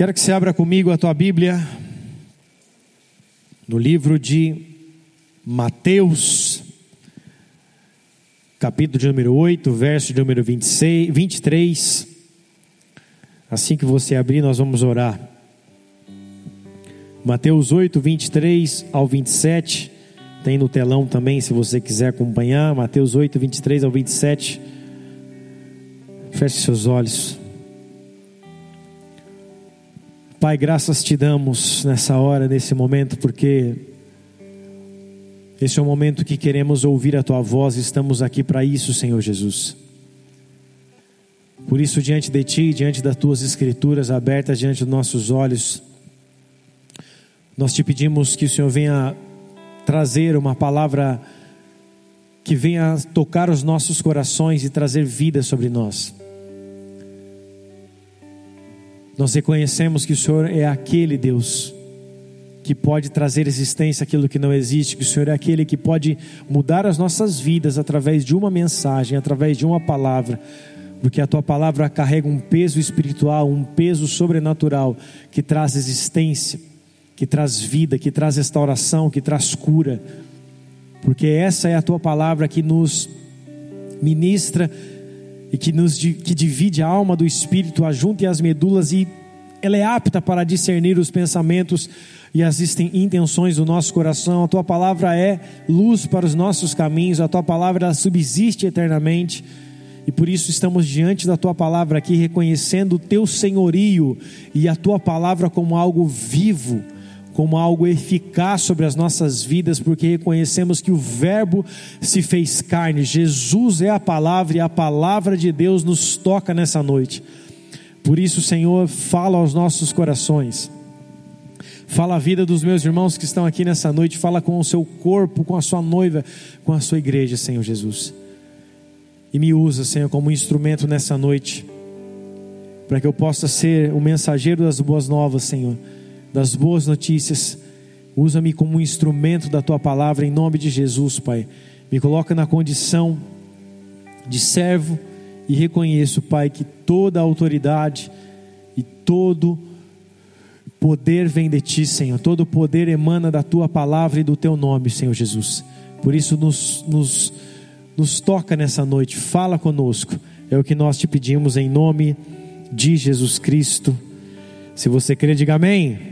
Quero que você abra comigo a tua Bíblia no livro de Mateus, capítulo de número 8, verso de número 26, 23. Assim que você abrir, nós vamos orar. Mateus 8, 23 ao 27. Tem no telão também, se você quiser acompanhar. Mateus 8, 23 ao 27. Feche seus olhos. Pai, graças te damos nessa hora, nesse momento, porque esse é o momento que queremos ouvir a tua voz, estamos aqui para isso, Senhor Jesus. Por isso, diante de ti, diante das tuas escrituras abertas diante dos nossos olhos, nós te pedimos que o Senhor venha trazer uma palavra que venha tocar os nossos corações e trazer vida sobre nós. Nós reconhecemos que o Senhor é aquele Deus que pode trazer existência aquilo que não existe, que o Senhor é aquele que pode mudar as nossas vidas através de uma mensagem, através de uma palavra, porque a tua palavra carrega um peso espiritual, um peso sobrenatural que traz existência, que traz vida, que traz restauração, que traz cura, porque essa é a tua palavra que nos ministra e que nos que divide a alma do espírito, ajunta as medulas e ela é apta para discernir os pensamentos e as intenções do nosso coração. A tua palavra é luz para os nossos caminhos, a tua palavra subsiste eternamente. E por isso estamos diante da tua palavra aqui, reconhecendo o teu senhorio e a tua palavra como algo vivo como algo eficaz sobre as nossas vidas, porque reconhecemos que o Verbo se fez carne, Jesus é a palavra e a palavra de Deus nos toca nessa noite. Por isso, Senhor, fala aos nossos corações, fala a vida dos meus irmãos que estão aqui nessa noite, fala com o seu corpo, com a sua noiva, com a sua igreja, Senhor Jesus. E me usa, Senhor, como instrumento nessa noite, para que eu possa ser o mensageiro das boas novas, Senhor das boas notícias. Usa-me como um instrumento da tua palavra em nome de Jesus, Pai. Me coloca na condição de servo e reconheço, Pai, que toda a autoridade e todo poder vem de ti, Senhor. Todo poder emana da tua palavra e do teu nome, Senhor Jesus. Por isso, nos, nos, nos toca nessa noite, fala conosco. É o que nós te pedimos em nome de Jesus Cristo. Se você crê, diga amém.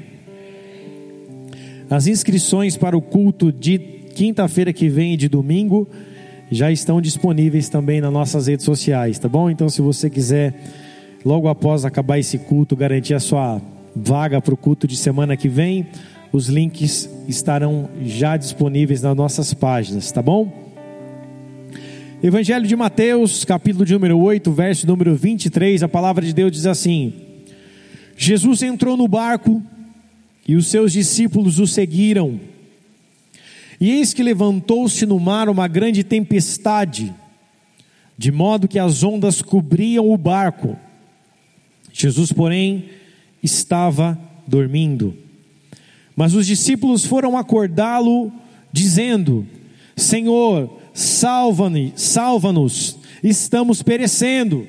As inscrições para o culto de quinta-feira que vem e de domingo já estão disponíveis também nas nossas redes sociais, tá bom? Então, se você quiser, logo após acabar esse culto, garantir a sua vaga para o culto de semana que vem, os links estarão já disponíveis nas nossas páginas, tá bom? Evangelho de Mateus, capítulo de número 8, verso número 23, a palavra de Deus diz assim: Jesus entrou no barco e os seus discípulos o seguiram. E eis que levantou-se no mar uma grande tempestade, de modo que as ondas cobriam o barco. Jesus, porém, estava dormindo. Mas os discípulos foram acordá-lo, dizendo: Senhor, salva-nos, salva-nos, estamos perecendo.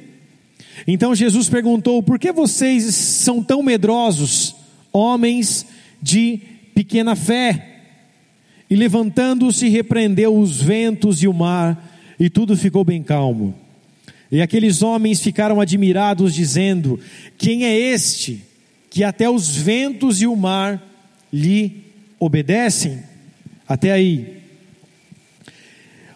Então Jesus perguntou: Por que vocês são tão medrosos? Homens de pequena fé. E levantando-se, repreendeu os ventos e o mar, e tudo ficou bem calmo. E aqueles homens ficaram admirados, dizendo: Quem é este que até os ventos e o mar lhe obedecem? Até aí.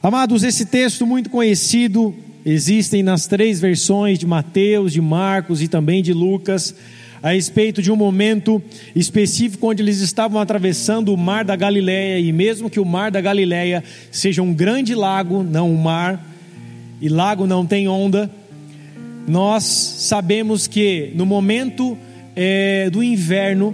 Amados, esse texto muito conhecido, existem nas três versões de Mateus, de Marcos e também de Lucas a respeito de um momento específico onde eles estavam atravessando o mar da Galileia e mesmo que o mar da Galileia seja um grande lago, não um mar, e lago não tem onda, nós sabemos que no momento é, do inverno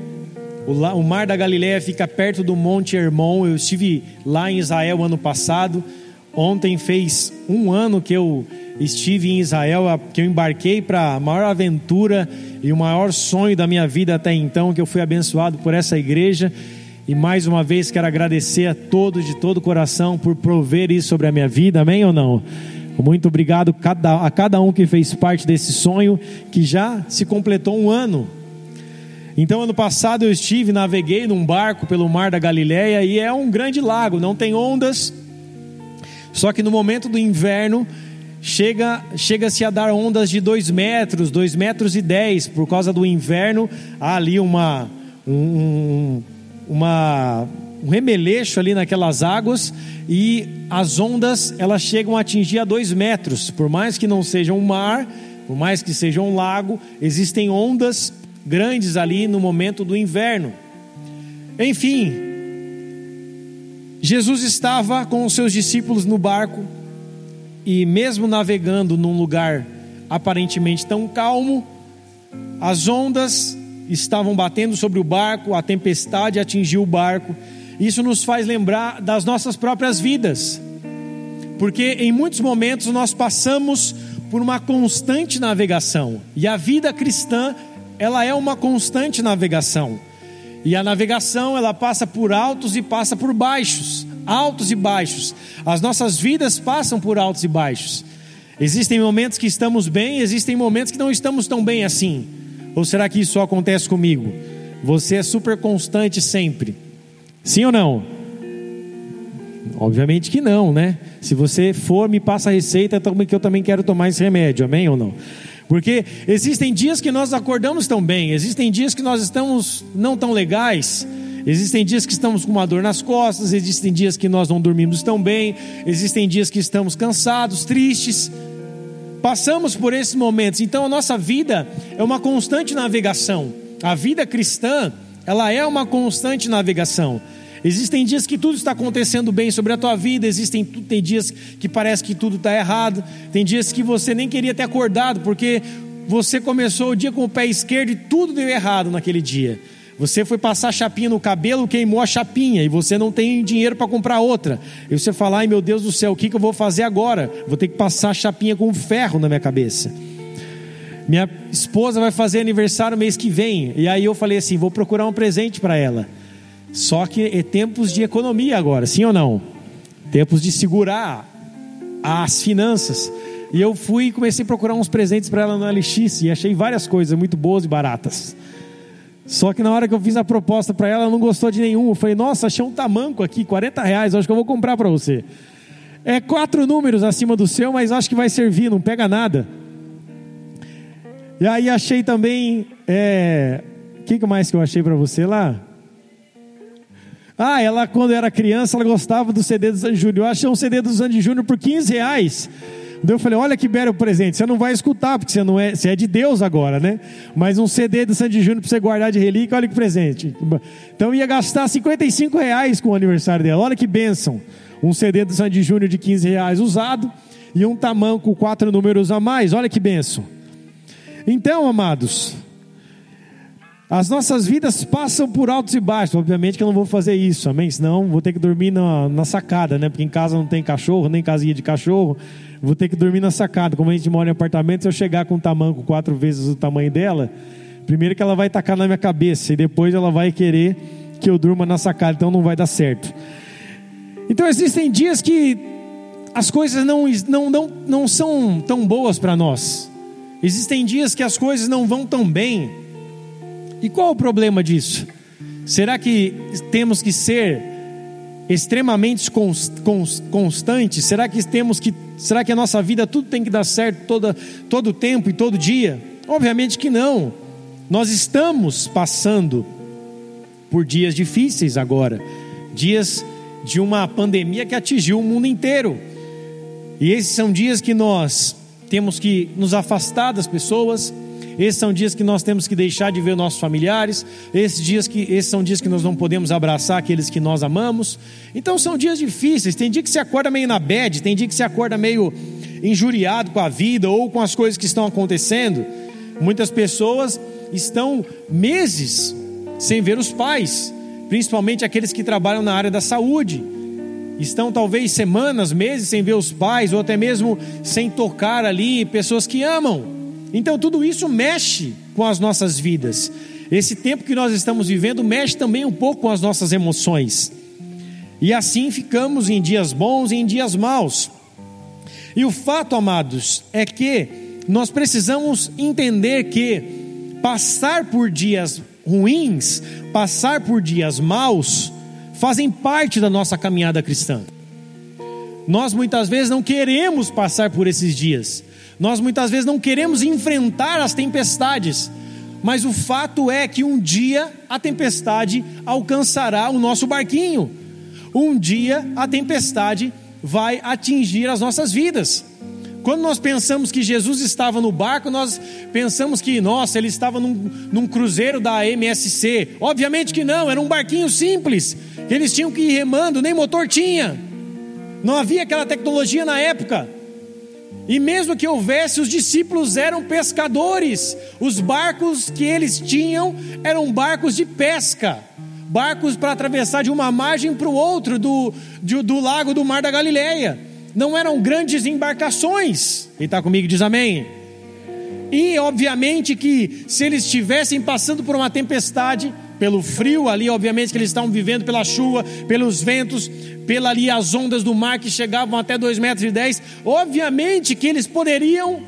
o, mar da Galileia fica perto do Monte Hermon. Eu estive lá em Israel ano passado. Ontem fez um ano que eu estive em Israel, que eu embarquei para a maior aventura e o maior sonho da minha vida até então, que eu fui abençoado por essa igreja. E mais uma vez quero agradecer a todos de todo o coração por prover isso sobre a minha vida, amém ou não? Muito obrigado a cada um que fez parte desse sonho, que já se completou um ano. Então, ano passado eu estive, naveguei num barco pelo mar da Galileia e é um grande lago, não tem ondas. Só que no momento do inverno chega chega-se a dar ondas de 2 metros, 2 metros e 10, por causa do inverno, há ali uma um, uma um remeleixo ali naquelas águas e as ondas elas chegam a atingir a dois metros. Por mais que não seja um mar, por mais que seja um lago, existem ondas grandes ali no momento do inverno. Enfim, Jesus estava com os seus discípulos no barco e, mesmo navegando num lugar aparentemente tão calmo, as ondas estavam batendo sobre o barco, a tempestade atingiu o barco. Isso nos faz lembrar das nossas próprias vidas, porque em muitos momentos nós passamos por uma constante navegação, e a vida cristã, ela é uma constante navegação. E a navegação, ela passa por altos e passa por baixos, altos e baixos. As nossas vidas passam por altos e baixos. Existem momentos que estamos bem, existem momentos que não estamos tão bem assim. Ou será que isso só acontece comigo? Você é super constante sempre. Sim ou não? Obviamente que não, né? Se você for, me passa a receita que eu também quero tomar esse remédio, amém ou não? Porque existem dias que nós acordamos tão bem, existem dias que nós estamos não tão legais, existem dias que estamos com uma dor nas costas, existem dias que nós não dormimos tão bem, existem dias que estamos cansados, tristes. Passamos por esses momentos, então a nossa vida é uma constante navegação. A vida cristã, ela é uma constante navegação. Existem dias que tudo está acontecendo bem sobre a tua vida, existem tem dias que parece que tudo está errado, tem dias que você nem queria ter acordado, porque você começou o dia com o pé esquerdo e tudo deu errado naquele dia. Você foi passar chapinha no cabelo, queimou a chapinha e você não tem dinheiro para comprar outra. E você fala: ai meu Deus do céu, o que, que eu vou fazer agora? Vou ter que passar a chapinha com ferro na minha cabeça. Minha esposa vai fazer aniversário mês que vem. E aí eu falei assim: vou procurar um presente para ela. Só que é tempos de economia agora, sim ou não? Tempos de segurar as finanças. E eu fui e comecei a procurar uns presentes para ela no LX e achei várias coisas muito boas e baratas. Só que na hora que eu fiz a proposta para ela, ela não gostou de nenhum. Eu falei, nossa, achei um tamanco aqui, 40 reais, acho que eu vou comprar para você. É quatro números acima do seu, mas acho que vai servir, não pega nada. E aí achei também. É... O que mais que eu achei para você lá? Ah, ela quando era criança, ela gostava do CD do Sandy Júnior. Eu achei um CD do Sandy Júnior por 15 reais. Daí eu falei, olha que belo presente. Você não vai escutar, porque você, não é, você é de Deus agora, né? Mas um CD do Sandy Júnior para você guardar de relíquia, olha que presente. Então ia gastar 55 reais com o aniversário dela. Olha que bênção. Um CD do Sandy Júnior de 15 reais usado e um tamanho com quatro números a mais. Olha que bênção. Então, amados, as nossas vidas passam por altos e baixos. Obviamente que eu não vou fazer isso, amém? Senão vou ter que dormir na, na sacada, né? Porque em casa não tem cachorro, nem casinha de cachorro. Vou ter que dormir na sacada. Como a gente mora em apartamento, se eu chegar com um tamanco quatro vezes o tamanho dela, primeiro que ela vai tacar na minha cabeça e depois ela vai querer que eu durma na sacada. Então não vai dar certo. Então existem dias que as coisas não, não, não, não são tão boas para nós. Existem dias que as coisas não vão tão bem. E qual o problema disso? Será que temos que ser extremamente constantes? Será que temos que, será que a nossa vida tudo tem que dar certo toda, todo tempo e todo dia? Obviamente que não. Nós estamos passando por dias difíceis agora, dias de uma pandemia que atingiu o mundo inteiro. E esses são dias que nós temos que nos afastar das pessoas, esses são dias que nós temos que deixar de ver nossos familiares. Esses, dias que, esses são dias que nós não podemos abraçar aqueles que nós amamos. Então são dias difíceis. Tem dia que se acorda meio na bed, tem dia que se acorda meio injuriado com a vida ou com as coisas que estão acontecendo. Muitas pessoas estão meses sem ver os pais, principalmente aqueles que trabalham na área da saúde. Estão talvez semanas, meses sem ver os pais, ou até mesmo sem tocar ali pessoas que amam. Então tudo isso mexe com as nossas vidas. Esse tempo que nós estamos vivendo mexe também um pouco com as nossas emoções. E assim ficamos em dias bons e em dias maus. E o fato, amados, é que nós precisamos entender que passar por dias ruins, passar por dias maus, fazem parte da nossa caminhada cristã. Nós muitas vezes não queremos passar por esses dias, nós muitas vezes não queremos enfrentar as tempestades, mas o fato é que um dia a tempestade alcançará o nosso barquinho, um dia a tempestade vai atingir as nossas vidas. Quando nós pensamos que Jesus estava no barco, nós pensamos que, nossa, ele estava num, num, cruzeiro da MSC. Obviamente que não, era um barquinho simples. Eles tinham que ir remando, nem motor tinha. Não havia aquela tecnologia na época. E mesmo que houvesse, os discípulos eram pescadores. Os barcos que eles tinham eram barcos de pesca barcos para atravessar de uma margem para o outro do, do, do lago do Mar da Galileia não eram grandes embarcações. Quem está comigo diz amém. E obviamente que se eles estivessem passando por uma tempestade, pelo frio ali, obviamente que eles estavam vivendo pela chuva, pelos ventos, pela ali as ondas do mar que chegavam até 2 metros e 10, obviamente que eles poderiam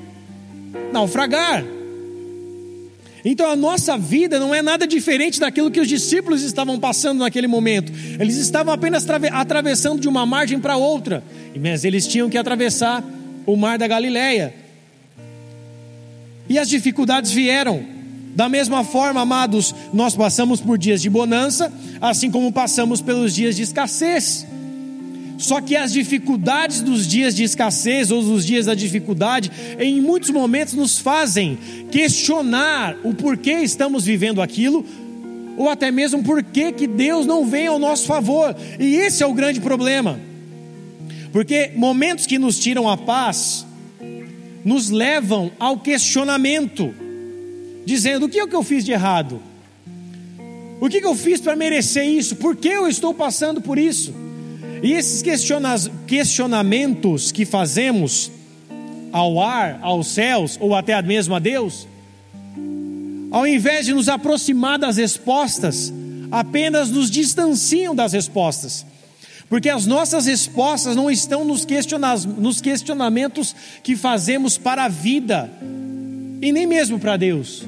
naufragar. Então a nossa vida não é nada diferente daquilo que os discípulos estavam passando naquele momento. Eles estavam apenas atravessando de uma margem para outra, mas eles tinham que atravessar o mar da Galileia. E as dificuldades vieram. Da mesma forma, amados, nós passamos por dias de bonança, assim como passamos pelos dias de escassez. Só que as dificuldades dos dias de escassez ou dos dias da dificuldade, em muitos momentos nos fazem questionar o porquê estamos vivendo aquilo, ou até mesmo porquê que Deus não vem ao nosso favor. E esse é o grande problema. Porque momentos que nos tiram a paz nos levam ao questionamento, dizendo: o que é que eu fiz de errado? O que, que eu fiz para merecer isso? Por que eu estou passando por isso? E esses questionamentos que fazemos ao ar, aos céus ou até mesmo a Deus, ao invés de nos aproximar das respostas, apenas nos distanciam das respostas. Porque as nossas respostas não estão nos, nos questionamentos que fazemos para a vida, e nem mesmo para Deus.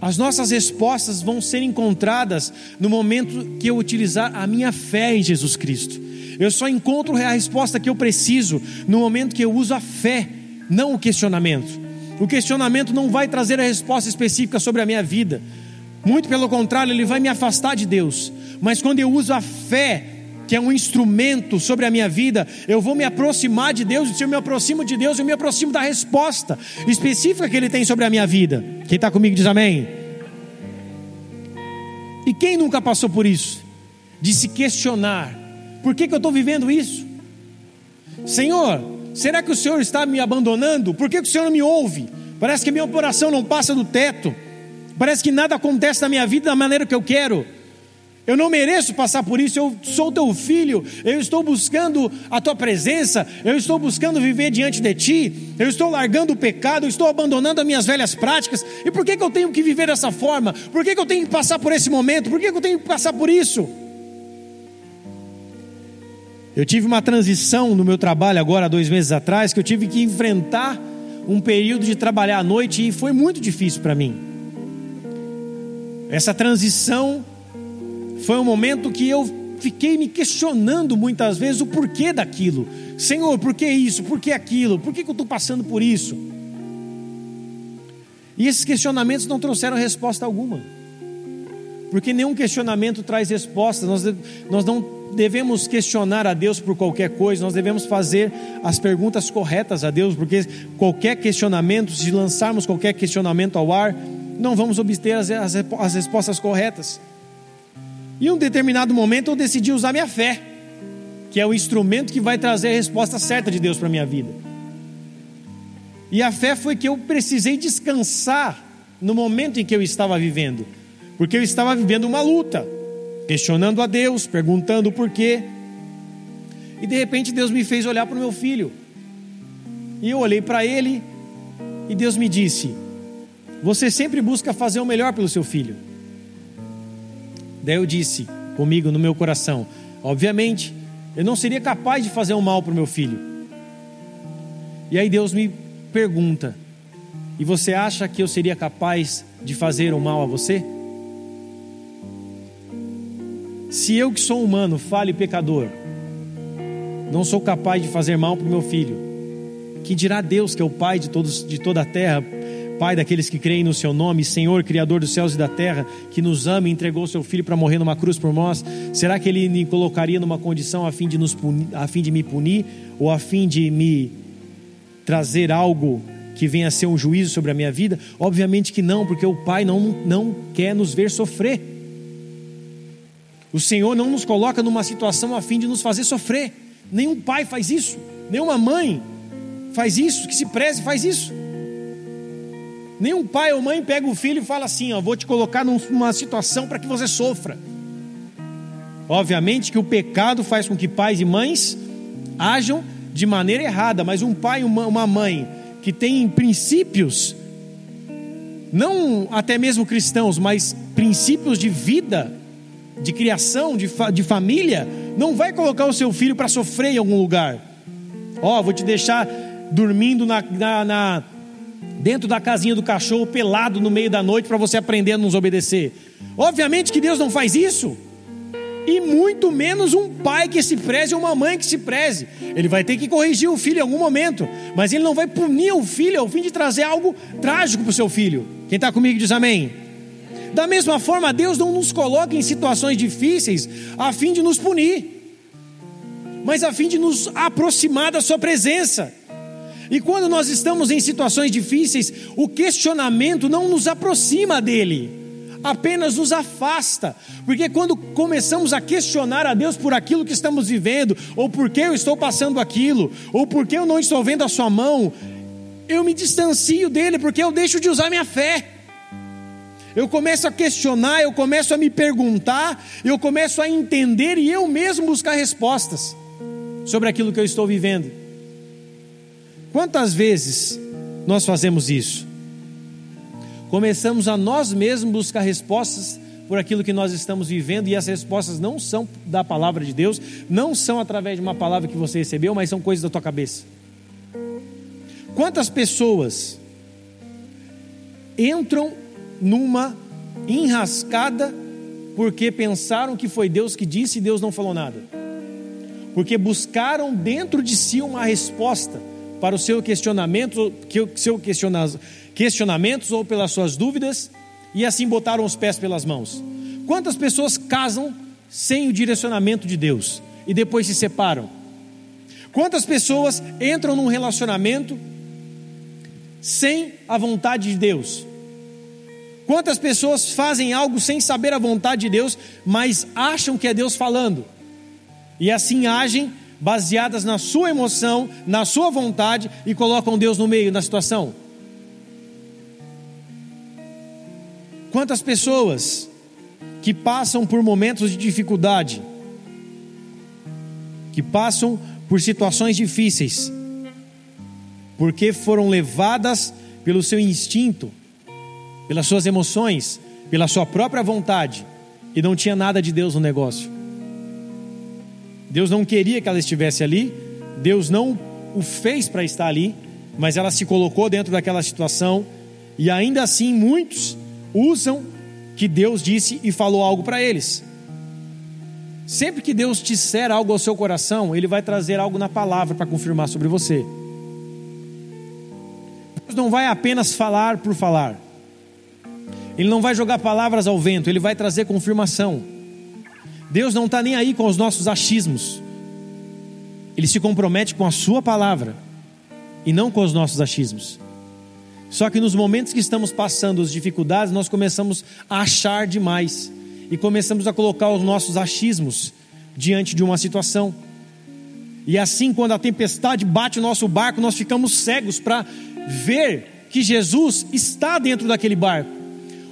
As nossas respostas vão ser encontradas no momento que eu utilizar a minha fé em Jesus Cristo. Eu só encontro a resposta que eu preciso no momento que eu uso a fé, não o questionamento. O questionamento não vai trazer a resposta específica sobre a minha vida. Muito pelo contrário, ele vai me afastar de Deus. Mas quando eu uso a fé, que é um instrumento sobre a minha vida, eu vou me aproximar de Deus, e se eu me aproximo de Deus, eu me aproximo da resposta específica que Ele tem sobre a minha vida. Quem está comigo diz amém. E quem nunca passou por isso? De se questionar por que, que eu estou vivendo isso? Senhor, será que o Senhor está me abandonando? Por que, que o Senhor não me ouve? Parece que minha oração não passa do teto. Parece que nada acontece na minha vida da maneira que eu quero. Eu não mereço passar por isso. Eu sou teu filho. Eu estou buscando a tua presença. Eu estou buscando viver diante de ti. Eu estou largando o pecado. Eu estou abandonando as minhas velhas práticas. E por que, que eu tenho que viver dessa forma? Por que, que eu tenho que passar por esse momento? Por que, que eu tenho que passar por isso? Eu tive uma transição no meu trabalho agora, dois meses atrás, que eu tive que enfrentar um período de trabalhar à noite e foi muito difícil para mim. Essa transição foi um momento que eu fiquei me questionando muitas vezes o porquê daquilo. Senhor, por que isso? Por que aquilo? Por que, que eu estou passando por isso? E esses questionamentos não trouxeram resposta alguma. Porque nenhum questionamento traz resposta. Nós, nós não devemos questionar a Deus por qualquer coisa, nós devemos fazer as perguntas corretas a Deus, porque qualquer questionamento, se lançarmos qualquer questionamento ao ar, não vamos obter as, as, as respostas corretas. E em um determinado momento eu decidi usar minha fé, que é o instrumento que vai trazer a resposta certa de Deus para minha vida. E a fé foi que eu precisei descansar no momento em que eu estava vivendo, porque eu estava vivendo uma luta questionando a Deus, perguntando o porquê. E de repente Deus me fez olhar para o meu filho. E eu olhei para ele e Deus me disse: Você sempre busca fazer o melhor pelo seu filho. Daí eu disse comigo no meu coração: Obviamente, eu não seria capaz de fazer um mal para o meu filho. E aí Deus me pergunta: E você acha que eu seria capaz de fazer um mal a você? Se eu que sou humano, fale pecador, não sou capaz de fazer mal para o meu filho, que dirá Deus que é o Pai de, todos, de toda a terra, Pai daqueles que creem no Seu nome, Senhor, Criador dos céus e da terra, que nos ama e entregou Seu Filho para morrer numa cruz por nós, será que Ele me colocaria numa condição a fim de, nos punir, a fim de me punir ou a fim de me trazer algo que venha a ser um juízo sobre a minha vida? Obviamente que não, porque o Pai não, não quer nos ver sofrer. O Senhor não nos coloca numa situação a fim de nos fazer sofrer. Nenhum pai faz isso, nenhuma mãe faz isso, que se preze faz isso. Nenhum pai ou mãe pega o filho e fala assim: ó, vou te colocar numa situação para que você sofra. Obviamente que o pecado faz com que pais e mães ajam de maneira errada, mas um pai e uma mãe que tem princípios, não até mesmo cristãos, mas princípios de vida, de criação, de, fa de família, não vai colocar o seu filho para sofrer em algum lugar. Ó, oh, vou te deixar dormindo na, na, na dentro da casinha do cachorro, pelado no meio da noite, para você aprender a nos obedecer. Obviamente que Deus não faz isso. E muito menos um pai que se preze ou uma mãe que se preze. Ele vai ter que corrigir o filho em algum momento, mas ele não vai punir o filho ao fim de trazer algo trágico para o seu filho. Quem está comigo diz amém. Da mesma forma, Deus não nos coloca em situações difíceis a fim de nos punir, mas a fim de nos aproximar da Sua presença. E quando nós estamos em situações difíceis, o questionamento não nos aproxima dele, apenas nos afasta. Porque quando começamos a questionar a Deus por aquilo que estamos vivendo, ou por que eu estou passando aquilo, ou por que eu não estou vendo a sua mão, eu me distancio dele, porque eu deixo de usar minha fé. Eu começo a questionar, eu começo a me perguntar, eu começo a entender e eu mesmo buscar respostas sobre aquilo que eu estou vivendo. Quantas vezes nós fazemos isso? Começamos a nós mesmos buscar respostas por aquilo que nós estamos vivendo e as respostas não são da palavra de Deus, não são através de uma palavra que você recebeu, mas são coisas da tua cabeça. Quantas pessoas entram numa enrascada porque pensaram que foi Deus que disse e Deus não falou nada? Porque buscaram dentro de si uma resposta para o seu questionamento, seu questiona, questionamentos ou pelas suas dúvidas e assim botaram os pés pelas mãos. Quantas pessoas casam sem o direcionamento de Deus e depois se separam? Quantas pessoas entram num relacionamento sem a vontade de Deus? Quantas pessoas fazem algo sem saber a vontade de Deus, mas acham que é Deus falando? E assim agem baseadas na sua emoção, na sua vontade e colocam Deus no meio da situação? Quantas pessoas que passam por momentos de dificuldade, que passam por situações difíceis, porque foram levadas pelo seu instinto, pelas suas emoções, pela sua própria vontade, e não tinha nada de Deus no negócio. Deus não queria que ela estivesse ali, Deus não o fez para estar ali, mas ela se colocou dentro daquela situação, e ainda assim muitos usam que Deus disse e falou algo para eles. Sempre que Deus disser algo ao seu coração, Ele vai trazer algo na palavra para confirmar sobre você. Deus não vai apenas falar por falar, Ele não vai jogar palavras ao vento, Ele vai trazer confirmação. Deus não está nem aí com os nossos achismos. Ele se compromete com a Sua palavra e não com os nossos achismos. Só que nos momentos que estamos passando as dificuldades, nós começamos a achar demais e começamos a colocar os nossos achismos diante de uma situação. E assim, quando a tempestade bate o nosso barco, nós ficamos cegos para ver que Jesus está dentro daquele barco.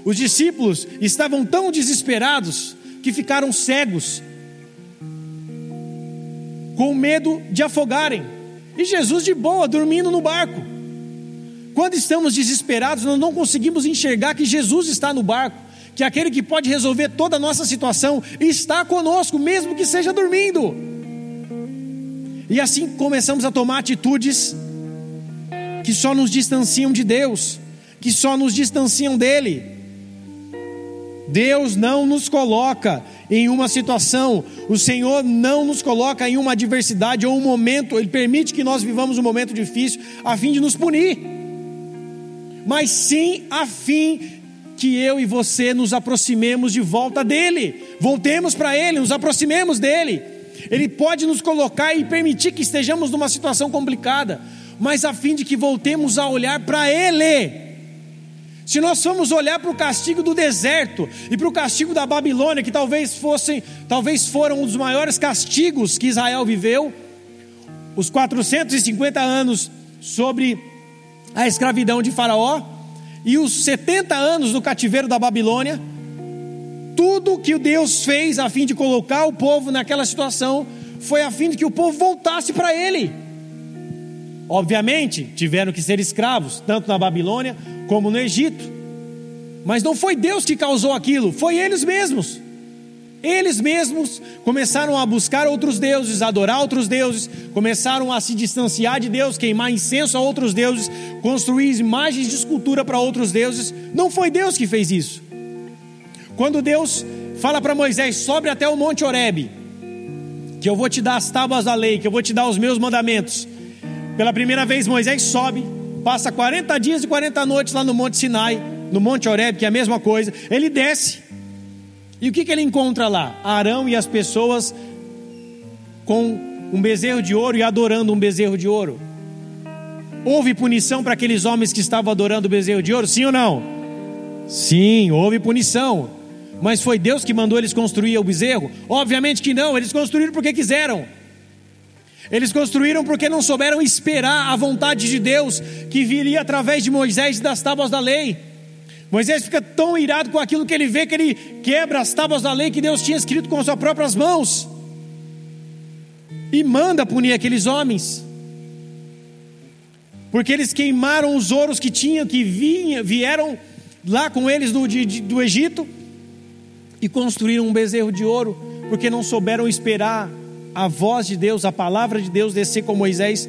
Os discípulos estavam tão desesperados que ficaram cegos, com medo de afogarem, e Jesus de boa, dormindo no barco. Quando estamos desesperados, nós não conseguimos enxergar que Jesus está no barco, que aquele que pode resolver toda a nossa situação está conosco, mesmo que seja dormindo. E assim começamos a tomar atitudes que só nos distanciam de Deus, que só nos distanciam dele. Deus não nos coloca em uma situação, o Senhor não nos coloca em uma adversidade ou um momento, Ele permite que nós vivamos um momento difícil a fim de nos punir, mas sim a fim que eu e você nos aproximemos de volta dEle, voltemos para Ele, nos aproximemos dEle. Ele pode nos colocar e permitir que estejamos numa situação complicada, mas a fim de que voltemos a olhar para Ele. Se nós formos olhar para o castigo do deserto e para o castigo da Babilônia, que talvez fossem, talvez foram um dos maiores castigos que Israel viveu, os 450 anos sobre a escravidão de Faraó e os 70 anos do cativeiro da Babilônia, tudo que Deus fez a fim de colocar o povo naquela situação foi a fim de que o povo voltasse para Ele. Obviamente, tiveram que ser escravos, tanto na Babilônia como no Egito. Mas não foi Deus que causou aquilo, foi eles mesmos. Eles mesmos começaram a buscar outros deuses, adorar outros deuses, começaram a se distanciar de Deus, queimar incenso a outros deuses, construir imagens de escultura para outros deuses. Não foi Deus que fez isso. Quando Deus fala para Moisés: sobe até o Monte Horebe, que eu vou te dar as tábuas da lei, que eu vou te dar os meus mandamentos. Pela primeira vez, Moisés sobe, passa 40 dias e 40 noites lá no Monte Sinai, no Monte Horeb, que é a mesma coisa. Ele desce. E o que, que ele encontra lá? Arão e as pessoas com um bezerro de ouro e adorando um bezerro de ouro. Houve punição para aqueles homens que estavam adorando o bezerro de ouro? Sim ou não? Sim, houve punição. Mas foi Deus que mandou eles construir o bezerro? Obviamente que não, eles construíram porque quiseram. Eles construíram porque não souberam esperar a vontade de Deus que viria através de Moisés e das tábuas da lei. Moisés fica tão irado com aquilo que ele vê que ele quebra as tábuas da lei que Deus tinha escrito com suas próprias mãos e manda punir aqueles homens. Porque eles queimaram os ouros que tinham, que vinha, vieram lá com eles do, de, do Egito e construíram um bezerro de ouro, porque não souberam esperar a voz de Deus, a palavra de Deus descer com Moisés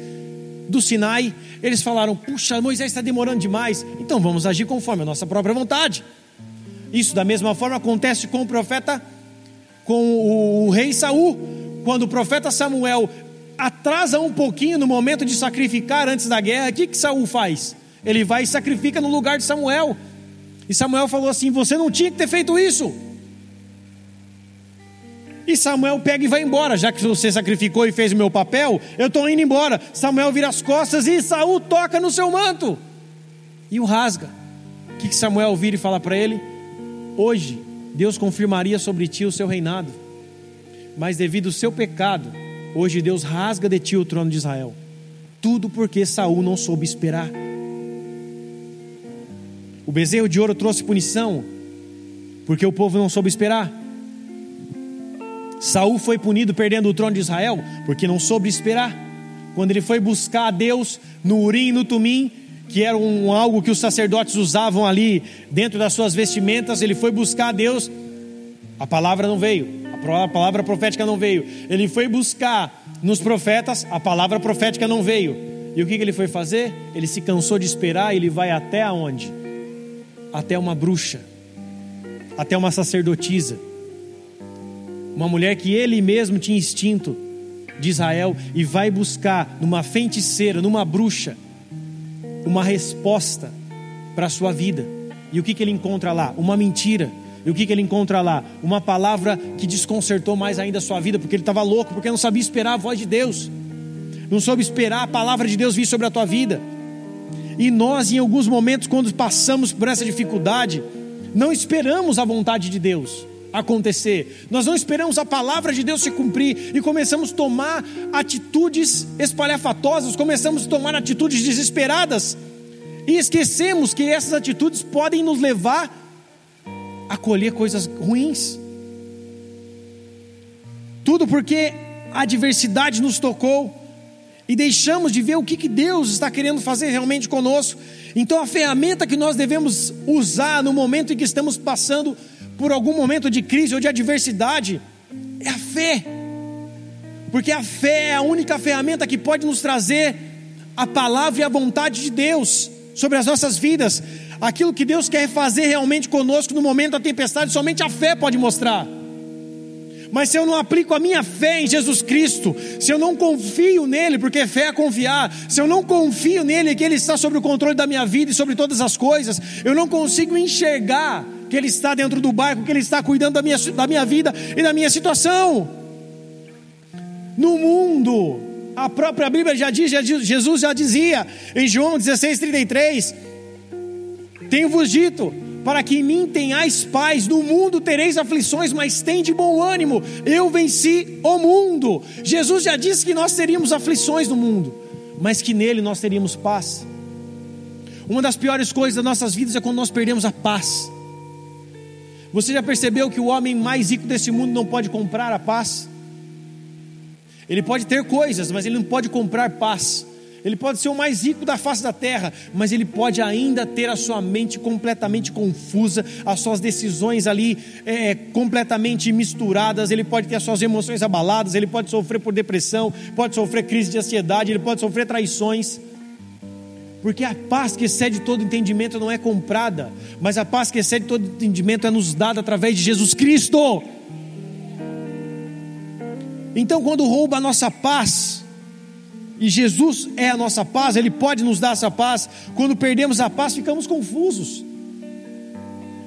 do Sinai, eles falaram: Puxa, Moisés está demorando demais, então vamos agir conforme a nossa própria vontade. Isso da mesma forma acontece com o profeta, com o, rei Saul, quando o profeta Samuel atrasa um pouquinho no momento de sacrificar antes da guerra, o que, que Saul faz? Ele vai e sacrifica no lugar de Samuel. E Samuel falou assim: Você não tinha que ter feito isso. E Samuel pega e vai embora, já que você sacrificou e fez o meu papel, eu estou indo embora. Samuel vira as costas e Saul toca no seu manto e o rasga. O que Samuel vira e fala para ele? Hoje Deus confirmaria sobre ti o seu reinado, mas devido ao seu pecado, hoje Deus rasga de ti o trono de Israel. Tudo porque Saul não soube esperar. O bezerro de ouro trouxe punição, porque o povo não soube esperar. Saul foi punido perdendo o trono de Israel porque não soube esperar. Quando ele foi buscar a Deus no Urim e no Tumim, que era um, algo que os sacerdotes usavam ali dentro das suas vestimentas, ele foi buscar a Deus, a palavra não veio, a palavra profética não veio. Ele foi buscar nos profetas, a palavra profética não veio. E o que, que ele foi fazer? Ele se cansou de esperar, ele vai até aonde? Até uma bruxa, até uma sacerdotisa uma mulher que ele mesmo tinha instinto de Israel e vai buscar numa feiticeira, numa bruxa, uma resposta para a sua vida. E o que, que ele encontra lá? Uma mentira. E o que, que ele encontra lá? Uma palavra que desconcertou mais ainda a sua vida, porque ele estava louco, porque não sabia esperar a voz de Deus, não soube esperar a palavra de Deus vir sobre a tua vida. E nós, em alguns momentos, quando passamos por essa dificuldade, não esperamos a vontade de Deus acontecer. Nós não esperamos a palavra de Deus se cumprir e começamos a tomar atitudes espalhafatosas, começamos a tomar atitudes desesperadas e esquecemos que essas atitudes podem nos levar a colher coisas ruins. Tudo porque a adversidade nos tocou e deixamos de ver o que, que Deus está querendo fazer realmente conosco. Então, a ferramenta que nós devemos usar no momento em que estamos passando por algum momento de crise ou de adversidade, é a fé. Porque a fé é a única ferramenta que pode nos trazer a palavra e a vontade de Deus sobre as nossas vidas. Aquilo que Deus quer fazer realmente conosco no momento da tempestade, somente a fé pode mostrar. Mas se eu não aplico a minha fé em Jesus Cristo, se eu não confio nele, porque fé é confiar, se eu não confio nele que ele está sobre o controle da minha vida e sobre todas as coisas, eu não consigo enxergar que ele está dentro do barco, que ele está cuidando da minha, da minha vida e da minha situação. No mundo, a própria Bíblia já diz, Jesus já dizia em João 16:33, tenho-vos dito, para que em mim tenhais paz, no mundo tereis aflições, mas tem de bom ânimo, eu venci o mundo. Jesus já disse que nós teríamos aflições no mundo, mas que nele nós teríamos paz. Uma das piores coisas das nossas vidas é quando nós perdemos a paz. Você já percebeu que o homem mais rico desse mundo não pode comprar a paz? Ele pode ter coisas, mas ele não pode comprar paz. Ele pode ser o mais rico da face da terra, mas ele pode ainda ter a sua mente completamente confusa, as suas decisões ali é, completamente misturadas. Ele pode ter as suas emoções abaladas, ele pode sofrer por depressão, pode sofrer crise de ansiedade, ele pode sofrer traições. Porque a paz que excede todo entendimento não é comprada, mas a paz que excede todo entendimento é nos dada através de Jesus Cristo. Então, quando rouba a nossa paz, e Jesus é a nossa paz, Ele pode nos dar essa paz. Quando perdemos a paz, ficamos confusos.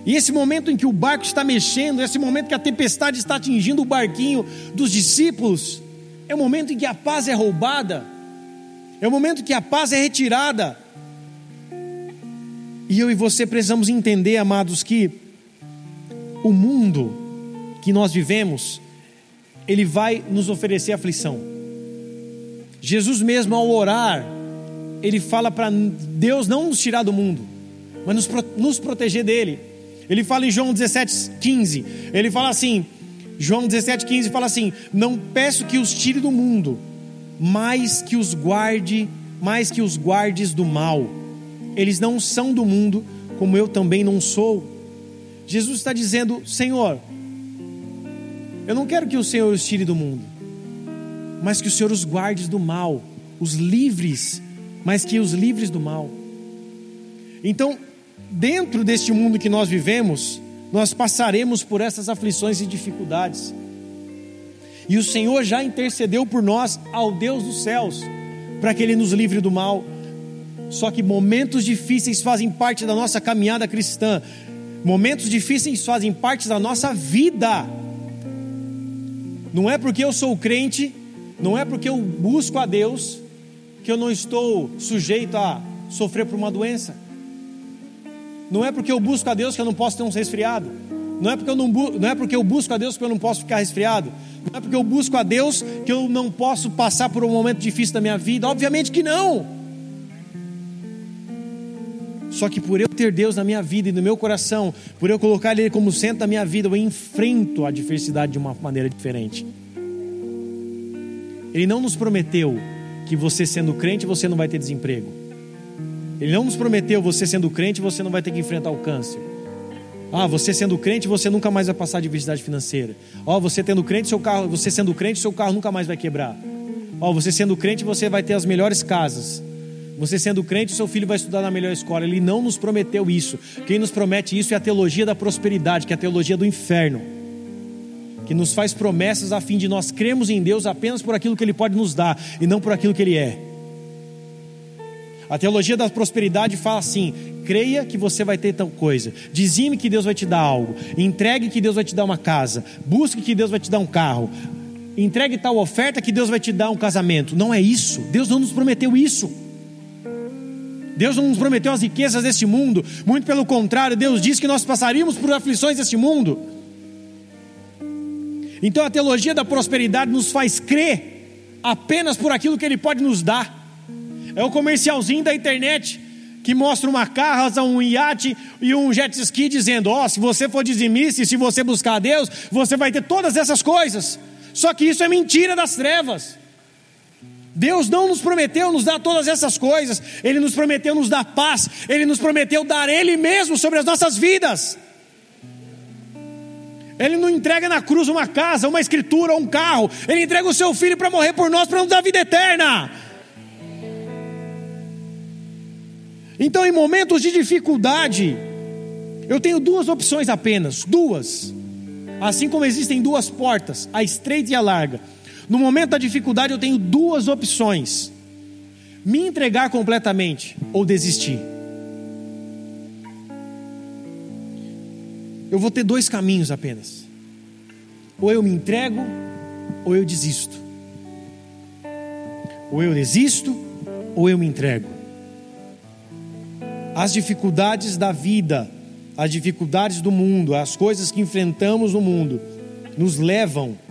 E esse momento em que o barco está mexendo, esse momento que a tempestade está atingindo o barquinho dos discípulos, é o momento em que a paz é roubada, é o momento que a paz é retirada. E eu e você precisamos entender, amados, que o mundo que nós vivemos, ele vai nos oferecer aflição. Jesus mesmo, ao orar, ele fala para Deus não nos tirar do mundo, mas nos, nos proteger dele. Ele fala em João 17, 15. Ele fala assim: João 17, 15 fala assim: Não peço que os tire do mundo, mas que os guarde, mais que os guardes do mal. Eles não são do mundo, como eu também não sou. Jesus está dizendo: Senhor, eu não quero que o Senhor os tire do mundo, mas que o Senhor os guarde do mal, os livres, mas que os livres do mal. Então, dentro deste mundo que nós vivemos, nós passaremos por essas aflições e dificuldades. E o Senhor já intercedeu por nós ao Deus dos céus, para que Ele nos livre do mal. Só que momentos difíceis fazem parte da nossa caminhada cristã, momentos difíceis fazem parte da nossa vida. Não é porque eu sou crente não é porque eu busco a Deus que eu não estou sujeito a sofrer por uma doença. Não é porque eu busco a Deus que eu não posso ter um resfriado. Não é porque eu não, não é porque eu busco a Deus que eu não posso ficar resfriado. Não é porque eu busco a Deus que eu não posso passar por um momento difícil da minha vida. Obviamente que não. Só que por eu ter Deus na minha vida e no meu coração, por eu colocar Ele como centro da minha vida, eu enfrento a adversidade de uma maneira diferente. Ele não nos prometeu que você sendo crente você não vai ter desemprego. Ele não nos prometeu você sendo crente você não vai ter que enfrentar o câncer. Ah, você sendo crente você nunca mais vai passar diversidade financeira. Ó, oh, você tendo crente seu carro, você sendo crente seu carro nunca mais vai quebrar. Ó, oh, você sendo crente você vai ter as melhores casas. Você sendo crente, seu filho vai estudar na melhor escola. Ele não nos prometeu isso. Quem nos promete isso é a teologia da prosperidade, que é a teologia do inferno que nos faz promessas a fim de nós cremos em Deus apenas por aquilo que Ele pode nos dar e não por aquilo que Ele é. A teologia da prosperidade fala assim: creia que você vai ter tal coisa, dizime que Deus vai te dar algo, entregue que Deus vai te dar uma casa, busque que Deus vai te dar um carro, entregue tal oferta que Deus vai te dar um casamento. Não é isso, Deus não nos prometeu isso. Deus não nos prometeu as riquezas deste mundo, muito pelo contrário, Deus disse que nós passaríamos por aflições deste mundo. Então a teologia da prosperidade nos faz crer apenas por aquilo que Ele pode nos dar. É o comercialzinho da internet que mostra uma casa, um iate e um jet ski dizendo: Ó, oh, se você for dizimista e se você buscar a Deus, você vai ter todas essas coisas. Só que isso é mentira das trevas. Deus não nos prometeu nos dar todas essas coisas, Ele nos prometeu nos dar paz, Ele nos prometeu dar Ele mesmo sobre as nossas vidas. Ele não entrega na cruz uma casa, uma escritura, um carro. Ele entrega o seu filho para morrer por nós, para nos dar vida eterna. Então, em momentos de dificuldade, eu tenho duas opções apenas, duas. Assim como existem duas portas, a estreita e a larga. No momento da dificuldade, eu tenho duas opções: me entregar completamente ou desistir. Eu vou ter dois caminhos apenas: ou eu me entrego, ou eu desisto. Ou eu desisto, ou eu me entrego. As dificuldades da vida, as dificuldades do mundo, as coisas que enfrentamos no mundo, nos levam a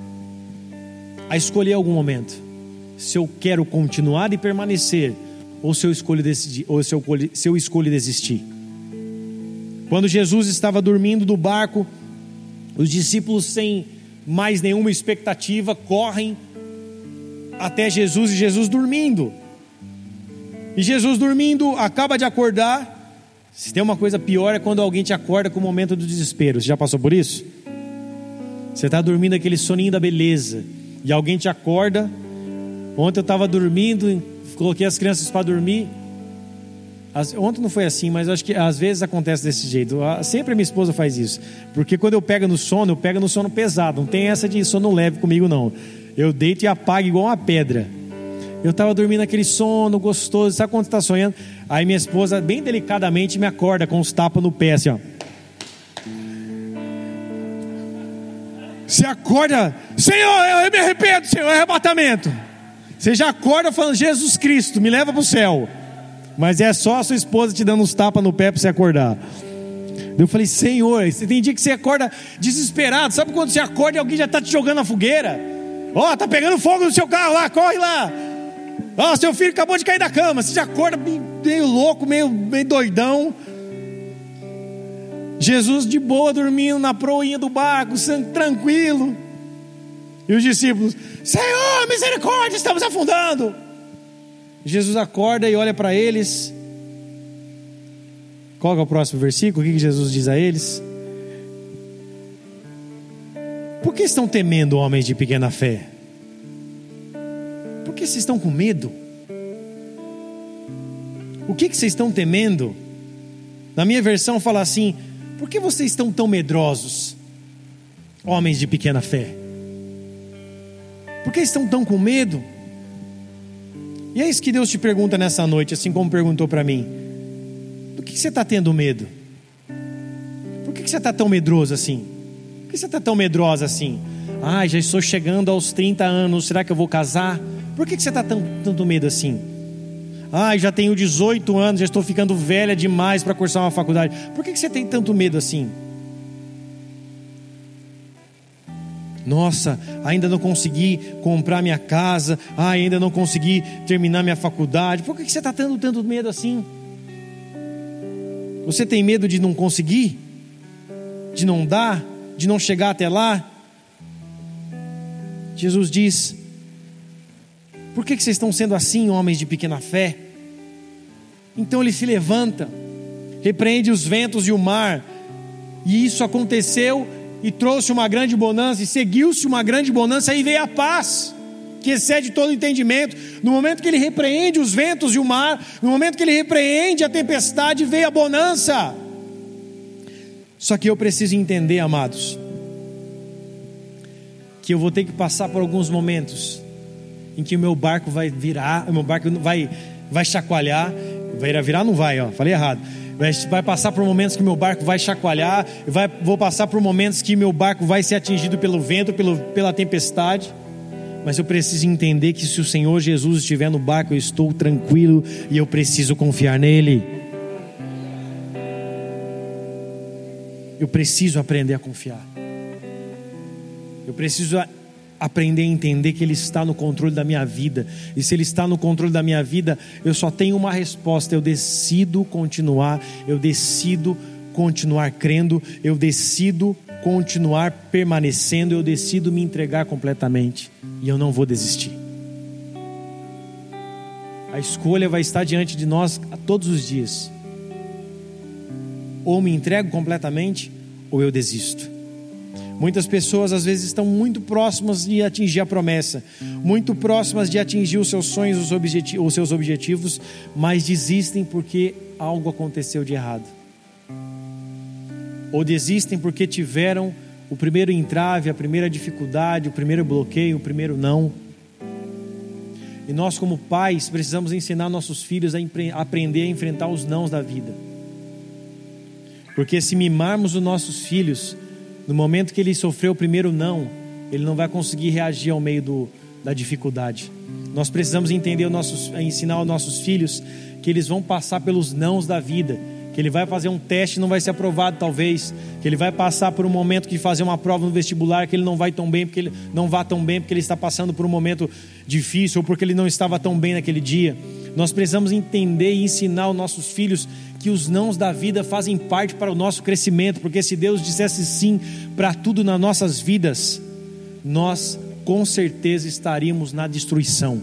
escolher algum momento se eu quero continuar e permanecer ou se eu escolho decidir, ou se eu, se eu escolho desistir. Quando Jesus estava dormindo do barco, os discípulos sem mais nenhuma expectativa correm até Jesus e Jesus dormindo. E Jesus dormindo acaba de acordar. Se tem uma coisa pior é quando alguém te acorda com o momento do desespero. Você já passou por isso? Você está dormindo aquele soninho da beleza e alguém te acorda. Ontem eu estava dormindo, coloquei as crianças para dormir. Ontem não foi assim, mas acho que às vezes acontece desse jeito. Sempre a minha esposa faz isso. Porque quando eu pego no sono, eu pego no sono pesado. Não tem essa de sono leve comigo, não. Eu deito e apago igual uma pedra. Eu estava dormindo aquele sono gostoso. Sabe quando está sonhando? Aí minha esposa, bem delicadamente, me acorda com os tapas no pé, assim, ó. Você acorda, Senhor, eu me arrependo, Senhor, é arrebatamento. Você já acorda falando, Jesus Cristo, me leva para o céu. Mas é só a sua esposa te dando uns tapas no pé para você acordar. Eu falei, Senhor, tem dia que você acorda desesperado. Sabe quando você acorda e alguém já está te jogando na fogueira? Ó, oh, tá pegando fogo no seu carro lá, corre lá. Ó, oh, seu filho acabou de cair da cama. Você já acorda meio louco, meio, meio doidão. Jesus de boa dormindo na proinha do barco, tranquilo. E os discípulos: Senhor, misericórdia, estamos afundando. Jesus acorda e olha para eles. Qual é o próximo versículo? O que Jesus diz a eles? Por que estão temendo, homens de pequena fé? Por que vocês estão com medo? O que, que vocês estão temendo? Na minha versão fala assim: por que vocês estão tão medrosos, homens de pequena fé? Por que estão tão com medo? E é isso que Deus te pergunta nessa noite, assim como perguntou para mim: do que, você está tendo medo? Por que, você está tão medroso assim? Por que você está tão medrosa assim? Ah, já estou chegando aos 30 anos, será que eu vou casar? Por que, você está tão tanto medo assim? Ai, já tenho 18 anos, já estou ficando velha demais para cursar uma faculdade. Por que você tem tanto medo assim? Nossa, ainda não consegui comprar minha casa, ah, ainda não consegui terminar minha faculdade. Por que você está tendo tanto medo assim? Você tem medo de não conseguir? De não dar? De não chegar até lá? Jesus diz: por que, que vocês estão sendo assim, homens de pequena fé? Então ele se levanta, repreende os ventos e o mar, e isso aconteceu e trouxe uma grande bonança, e seguiu-se uma grande bonança, e veio a paz, que excede todo entendimento. No momento que ele repreende os ventos e o mar, no momento que ele repreende a tempestade, veio a bonança. Só que eu preciso entender, amados, que eu vou ter que passar por alguns momentos em que o meu barco vai virar, o meu barco vai, vai chacoalhar. Vai virar, não vai, ó, falei errado. Vai passar por momentos que meu barco vai chacoalhar, vai, vou passar por momentos que meu barco vai ser atingido pelo vento, pelo, pela tempestade. Mas eu preciso entender que se o Senhor Jesus estiver no barco, eu estou tranquilo e eu preciso confiar nele. Eu preciso aprender a confiar. Eu preciso aprender a entender que Ele está no controle da minha vida. E se Ele está no controle da minha vida, eu só tenho uma resposta: eu decido continuar, eu decido continuar crendo, eu decido continuar permanecendo, eu decido me entregar completamente. E eu não vou desistir. A escolha vai estar diante de nós todos os dias. Ou me entrego completamente, ou eu desisto. Muitas pessoas às vezes estão muito próximas de atingir a promessa, muito próximas de atingir os seus sonhos, os, objeti os seus objetivos, mas desistem porque algo aconteceu de errado. Ou desistem porque tiveram o primeiro entrave, a primeira dificuldade, o primeiro bloqueio, o primeiro não. E nós, como pais, precisamos ensinar nossos filhos a aprender a enfrentar os nãos da vida. Porque se mimarmos os nossos filhos, no momento que ele sofreu o primeiro não, ele não vai conseguir reagir ao meio do, da dificuldade. Nós precisamos entender, nossos, ensinar aos nossos filhos que eles vão passar pelos nãos da vida que ele vai fazer um teste e não vai ser aprovado talvez, que ele vai passar por um momento de fazer uma prova no vestibular que ele não vai tão bem, porque ele não vá tão bem porque ele está passando por um momento difícil ou porque ele não estava tão bem naquele dia. Nós precisamos entender e ensinar aos nossos filhos que os nãos da vida fazem parte para o nosso crescimento, porque se Deus dissesse sim para tudo nas nossas vidas, nós com certeza estaríamos na destruição.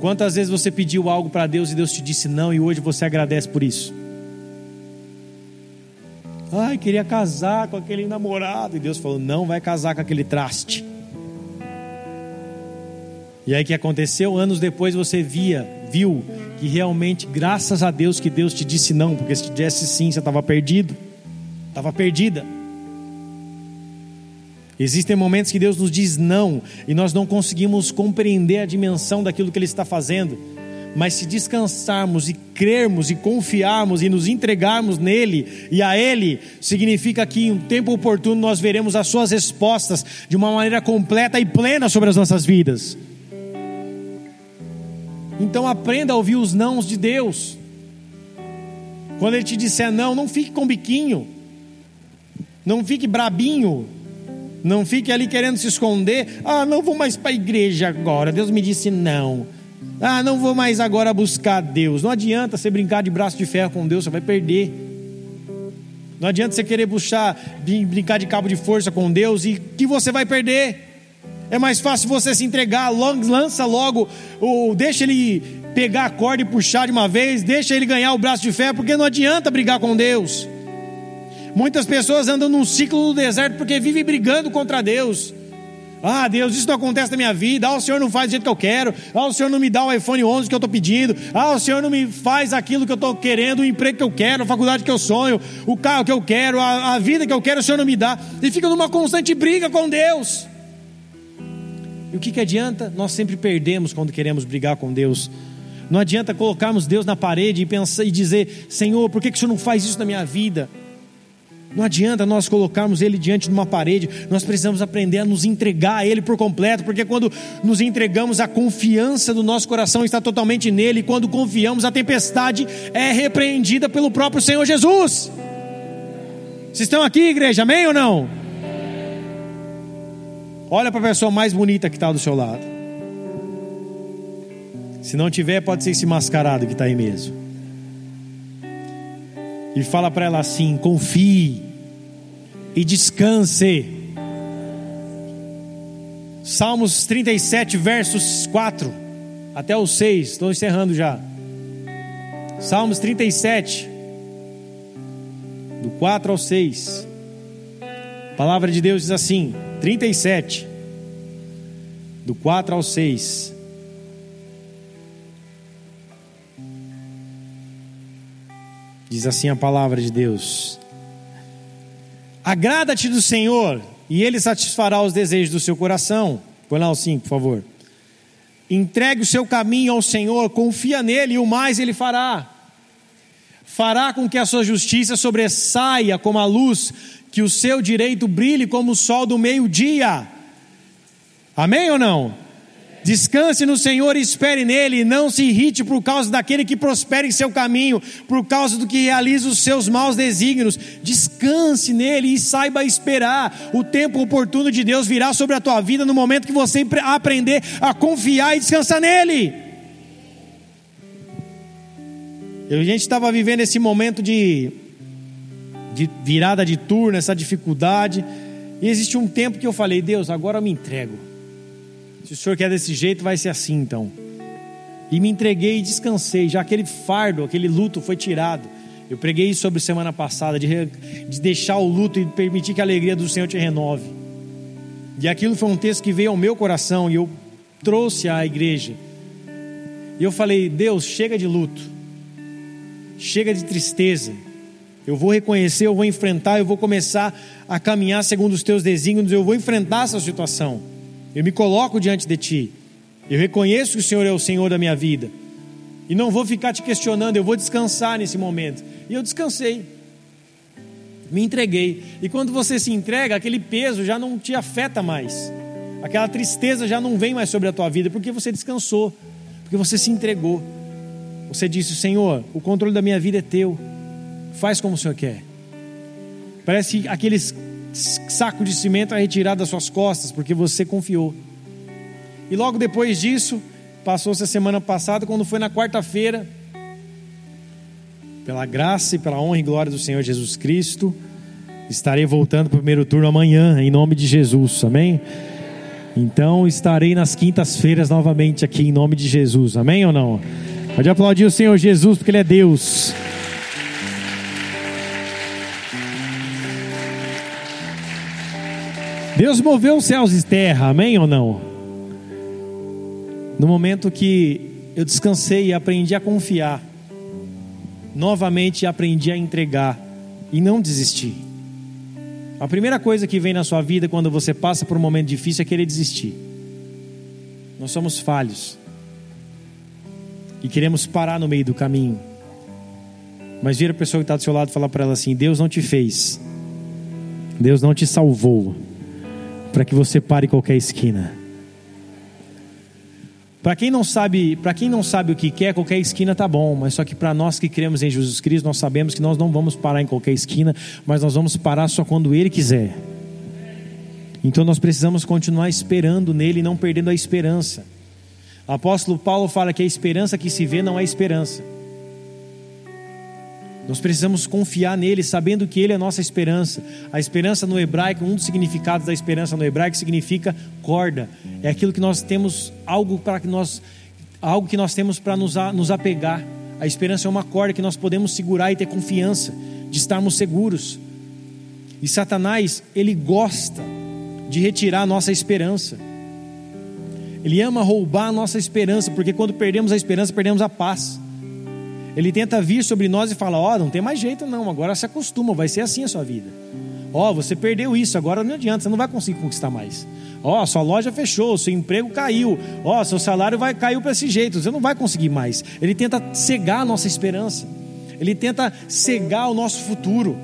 Quantas vezes você pediu algo para Deus e Deus te disse não e hoje você agradece por isso? Ai, queria casar com aquele namorado e Deus falou: não vai casar com aquele traste. E aí o que aconteceu? Anos depois você via, viu que realmente, graças a Deus que Deus te disse não, porque se te dissesse sim, você estava perdido, estava perdida. Existem momentos que Deus nos diz não e nós não conseguimos compreender a dimensão daquilo que Ele está fazendo. Mas se descansarmos e crermos e confiarmos e nos entregarmos nele e a Ele, significa que em um tempo oportuno nós veremos as Suas respostas de uma maneira completa e plena sobre as nossas vidas. Então aprenda a ouvir os nãos de Deus. Quando Ele te disser não, não fique com biquinho, não fique brabinho, não fique ali querendo se esconder. Ah, não vou mais para a igreja agora. Deus me disse não. Ah, não vou mais agora buscar Deus. Não adianta você brincar de braço de ferro com Deus, você vai perder. Não adianta você querer puxar, brincar de cabo de força com Deus e que você vai perder. É mais fácil você se entregar, lança logo, ou deixa ele pegar a corda e puxar de uma vez, deixa ele ganhar o braço de ferro, porque não adianta brigar com Deus. Muitas pessoas andam num ciclo do deserto porque vivem brigando contra Deus. Ah, Deus, isso não acontece na minha vida. Ah, o Senhor não faz do jeito que eu quero. Ah, o Senhor não me dá o iPhone 11 que eu estou pedindo. Ah, o Senhor não me faz aquilo que eu estou querendo, o emprego que eu quero, a faculdade que eu sonho, o carro que eu quero, a, a vida que eu quero, o Senhor não me dá. E fica numa constante briga com Deus. E o que, que adianta? Nós sempre perdemos quando queremos brigar com Deus. Não adianta colocarmos Deus na parede e, pensar, e dizer: Senhor, por que, que o Senhor não faz isso na minha vida? Não adianta nós colocarmos Ele diante de uma parede, nós precisamos aprender a nos entregar a Ele por completo, porque quando nos entregamos, a confiança do nosso coração está totalmente nele, e quando confiamos, a tempestade é repreendida pelo próprio Senhor Jesus. Vocês estão aqui, igreja, amém ou não? Olha para a pessoa mais bonita que está do seu lado. Se não tiver, pode ser esse mascarado que está aí mesmo. E fala para ela assim: confie e descanse. Salmos 37, versos 4 até o 6, estou encerrando já. Salmos 37, do 4 ao 6. A palavra de Deus diz assim: 37, do 4 ao 6. Diz assim a palavra de Deus: Agrada-te do Senhor, e Ele satisfará os desejos do seu coração. Põe lá o 5, por favor. Entregue o seu caminho ao Senhor, confia nele, e o mais Ele fará. Fará com que a sua justiça sobressaia como a luz, que o seu direito brilhe como o sol do meio-dia. Amém ou não? Descanse no Senhor e espere nele, não se irrite por causa daquele que prospera em seu caminho, por causa do que realiza os seus maus desígnios. Descanse nele e saiba esperar. O tempo oportuno de Deus virá sobre a tua vida no momento que você aprender a confiar e descansar nele. A gente estava vivendo esse momento de, de virada de turno, essa dificuldade. E existe um tempo que eu falei, Deus, agora eu me entrego. Se o senhor quer desse jeito, vai ser assim então. E me entreguei e descansei, já aquele fardo, aquele luto foi tirado. Eu preguei sobre semana passada, de, de deixar o luto e permitir que a alegria do Senhor te renove. E aquilo foi um texto que veio ao meu coração e eu trouxe à igreja. E eu falei: Deus, chega de luto, chega de tristeza, Eu vou reconhecer, eu vou enfrentar, eu vou começar a caminhar segundo os teus desígnios, eu vou enfrentar essa situação. Eu me coloco diante de ti. Eu reconheço que o Senhor é o Senhor da minha vida. E não vou ficar te questionando, eu vou descansar nesse momento. E eu descansei. Me entreguei. E quando você se entrega, aquele peso já não te afeta mais. Aquela tristeza já não vem mais sobre a tua vida, porque você descansou, porque você se entregou. Você disse: Senhor, o controle da minha vida é teu. Faz como o Senhor quer. Parece que aquele saco de cimento é retirado das suas costas, porque você confiou. E logo depois disso, passou-se a semana passada, quando foi na quarta-feira, pela graça e pela honra e glória do Senhor Jesus Cristo, estarei voltando para o primeiro turno amanhã, em nome de Jesus, amém? Então estarei nas quintas-feiras novamente aqui, em nome de Jesus, amém ou não? Pode aplaudir o Senhor Jesus, porque Ele é Deus. Deus moveu os céus e terra, amém ou não? No momento que eu descansei e aprendi a confiar, novamente aprendi a entregar e não desistir. A primeira coisa que vem na sua vida quando você passa por um momento difícil é querer desistir. Nós somos falhos e queremos parar no meio do caminho. Mas vira a pessoa que está do seu lado e fala para ela assim: Deus não te fez, Deus não te salvou para que você pare qualquer esquina. Para quem não sabe, para quem não sabe o que quer, qualquer esquina tá bom, mas só que para nós que cremos em Jesus Cristo, nós sabemos que nós não vamos parar em qualquer esquina, mas nós vamos parar só quando ele quiser. Então nós precisamos continuar esperando nele não perdendo a esperança. O apóstolo Paulo fala que a esperança que se vê não é esperança. Nós precisamos confiar nele, sabendo que ele é a nossa esperança. A esperança no hebraico, um dos significados da esperança no hebraico significa corda. É aquilo que nós temos, algo para que nós, algo que nós temos para nos, nos apegar. A esperança é uma corda que nós podemos segurar e ter confiança de estarmos seguros. E Satanás, ele gosta de retirar a nossa esperança. Ele ama roubar a nossa esperança, porque quando perdemos a esperança, perdemos a paz. Ele tenta vir sobre nós e fala: Ó, oh, não tem mais jeito não, agora se acostuma, vai ser assim a sua vida. Ó, oh, você perdeu isso, agora não adianta, você não vai conseguir conquistar mais. Ó, oh, sua loja fechou, seu emprego caiu. Ó, oh, seu salário vai caiu para esse jeito, você não vai conseguir mais. Ele tenta cegar a nossa esperança. Ele tenta cegar o nosso futuro.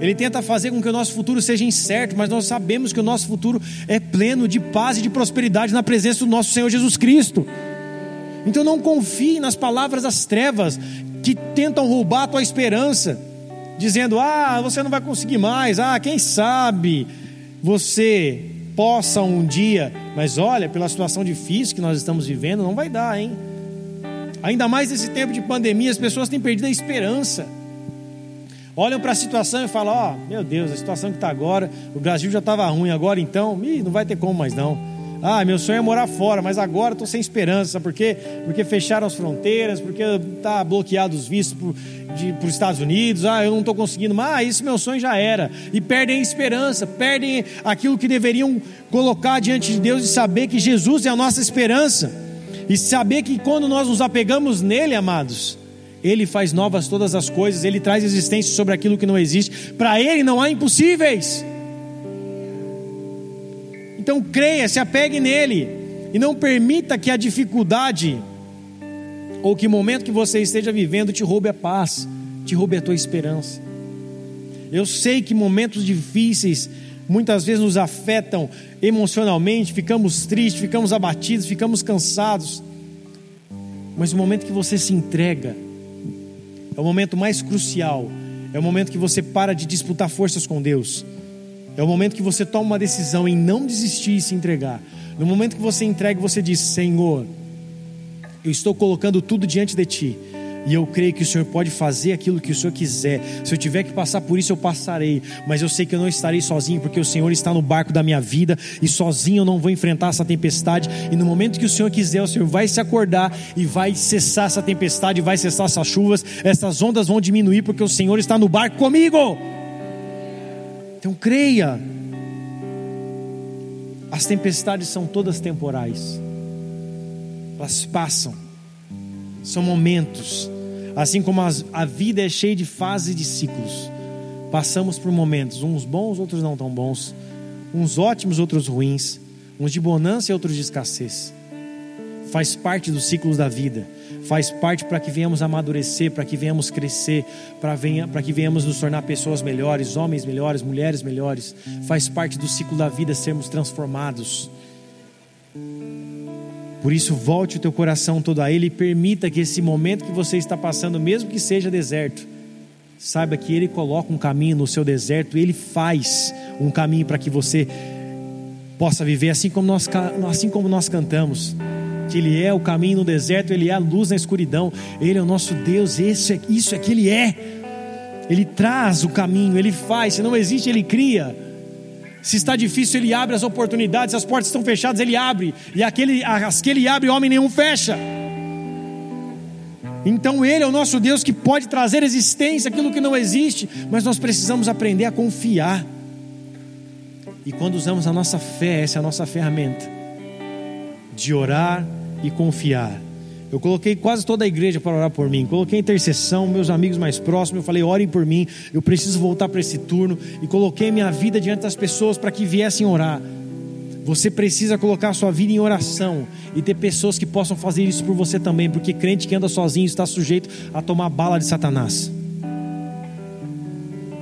Ele tenta fazer com que o nosso futuro seja incerto, mas nós sabemos que o nosso futuro é pleno de paz e de prosperidade na presença do nosso Senhor Jesus Cristo. Então não confie nas palavras das trevas que tentam roubar a tua esperança, dizendo: "Ah, você não vai conseguir mais. Ah, quem sabe você possa um dia". Mas olha, pela situação difícil que nós estamos vivendo, não vai dar, hein? Ainda mais nesse tempo de pandemia, as pessoas têm perdido a esperança. Olham para a situação e falam: Ó, oh, meu Deus, a situação que está agora, o Brasil já estava ruim, agora então, ih, não vai ter como mais não. Ah, meu sonho é morar fora, mas agora estou sem esperança. Sabe por quê? Porque fecharam as fronteiras, porque está bloqueado os vistos para os Estados Unidos. Ah, eu não estou conseguindo. Mas ah, isso meu sonho já era. E perdem a esperança, perdem aquilo que deveriam colocar diante de Deus e saber que Jesus é a nossa esperança. E saber que quando nós nos apegamos nele, amados, ele faz novas todas as coisas, ele traz existência sobre aquilo que não existe. Para ele não há impossíveis. Então creia, se apegue nele e não permita que a dificuldade ou que o momento que você esteja vivendo te roube a paz, te roube a tua esperança. Eu sei que momentos difíceis muitas vezes nos afetam emocionalmente, ficamos tristes, ficamos abatidos, ficamos cansados. Mas o momento que você se entrega é o momento mais crucial, é o momento que você para de disputar forças com Deus é o momento que você toma uma decisão em não desistir e se entregar. No momento que você entrega, você diz: Senhor, eu estou colocando tudo diante de Ti. E eu creio que o Senhor pode fazer aquilo que o Senhor quiser. Se eu tiver que passar por isso, eu passarei. Mas eu sei que eu não estarei sozinho, porque o Senhor está no barco da minha vida. E sozinho eu não vou enfrentar essa tempestade. E no momento que o Senhor quiser, o Senhor vai se acordar e vai cessar essa tempestade, vai cessar essas chuvas. Essas ondas vão diminuir, porque o Senhor está no barco comigo. Então creia. As tempestades são todas temporais. Elas passam. São momentos. Assim como as, a vida é cheia de fases e de ciclos. Passamos por momentos, uns bons, outros não tão bons, uns ótimos, outros ruins, uns de bonança e outros de escassez. Faz parte dos ciclos da vida, faz parte para que venhamos amadurecer, para que venhamos crescer, para que venhamos nos tornar pessoas melhores, homens melhores, mulheres melhores. Faz parte do ciclo da vida sermos transformados. Por isso, volte o teu coração todo a Ele e permita que esse momento que você está passando, mesmo que seja deserto, saiba que Ele coloca um caminho no seu deserto, Ele faz um caminho para que você possa viver assim como nós, assim como nós cantamos. Que Ele é o caminho no deserto, Ele é a luz na escuridão, Ele é o nosso Deus, isso é, isso é que Ele é. Ele traz o caminho, Ele faz, se não existe, Ele cria. Se está difícil, Ele abre as oportunidades, se as portas estão fechadas, Ele abre, e aquele, as que Ele abre, homem nenhum fecha. Então Ele é o nosso Deus que pode trazer existência aquilo que não existe, mas nós precisamos aprender a confiar. E quando usamos a nossa fé, essa é a nossa ferramenta de orar e confiar. Eu coloquei quase toda a igreja para orar por mim. Coloquei intercessão, meus amigos mais próximos. Eu falei, orem por mim. Eu preciso voltar para esse turno. E coloquei minha vida diante das pessoas para que viessem orar. Você precisa colocar a sua vida em oração e ter pessoas que possam fazer isso por você também, porque crente que anda sozinho está sujeito a tomar bala de Satanás.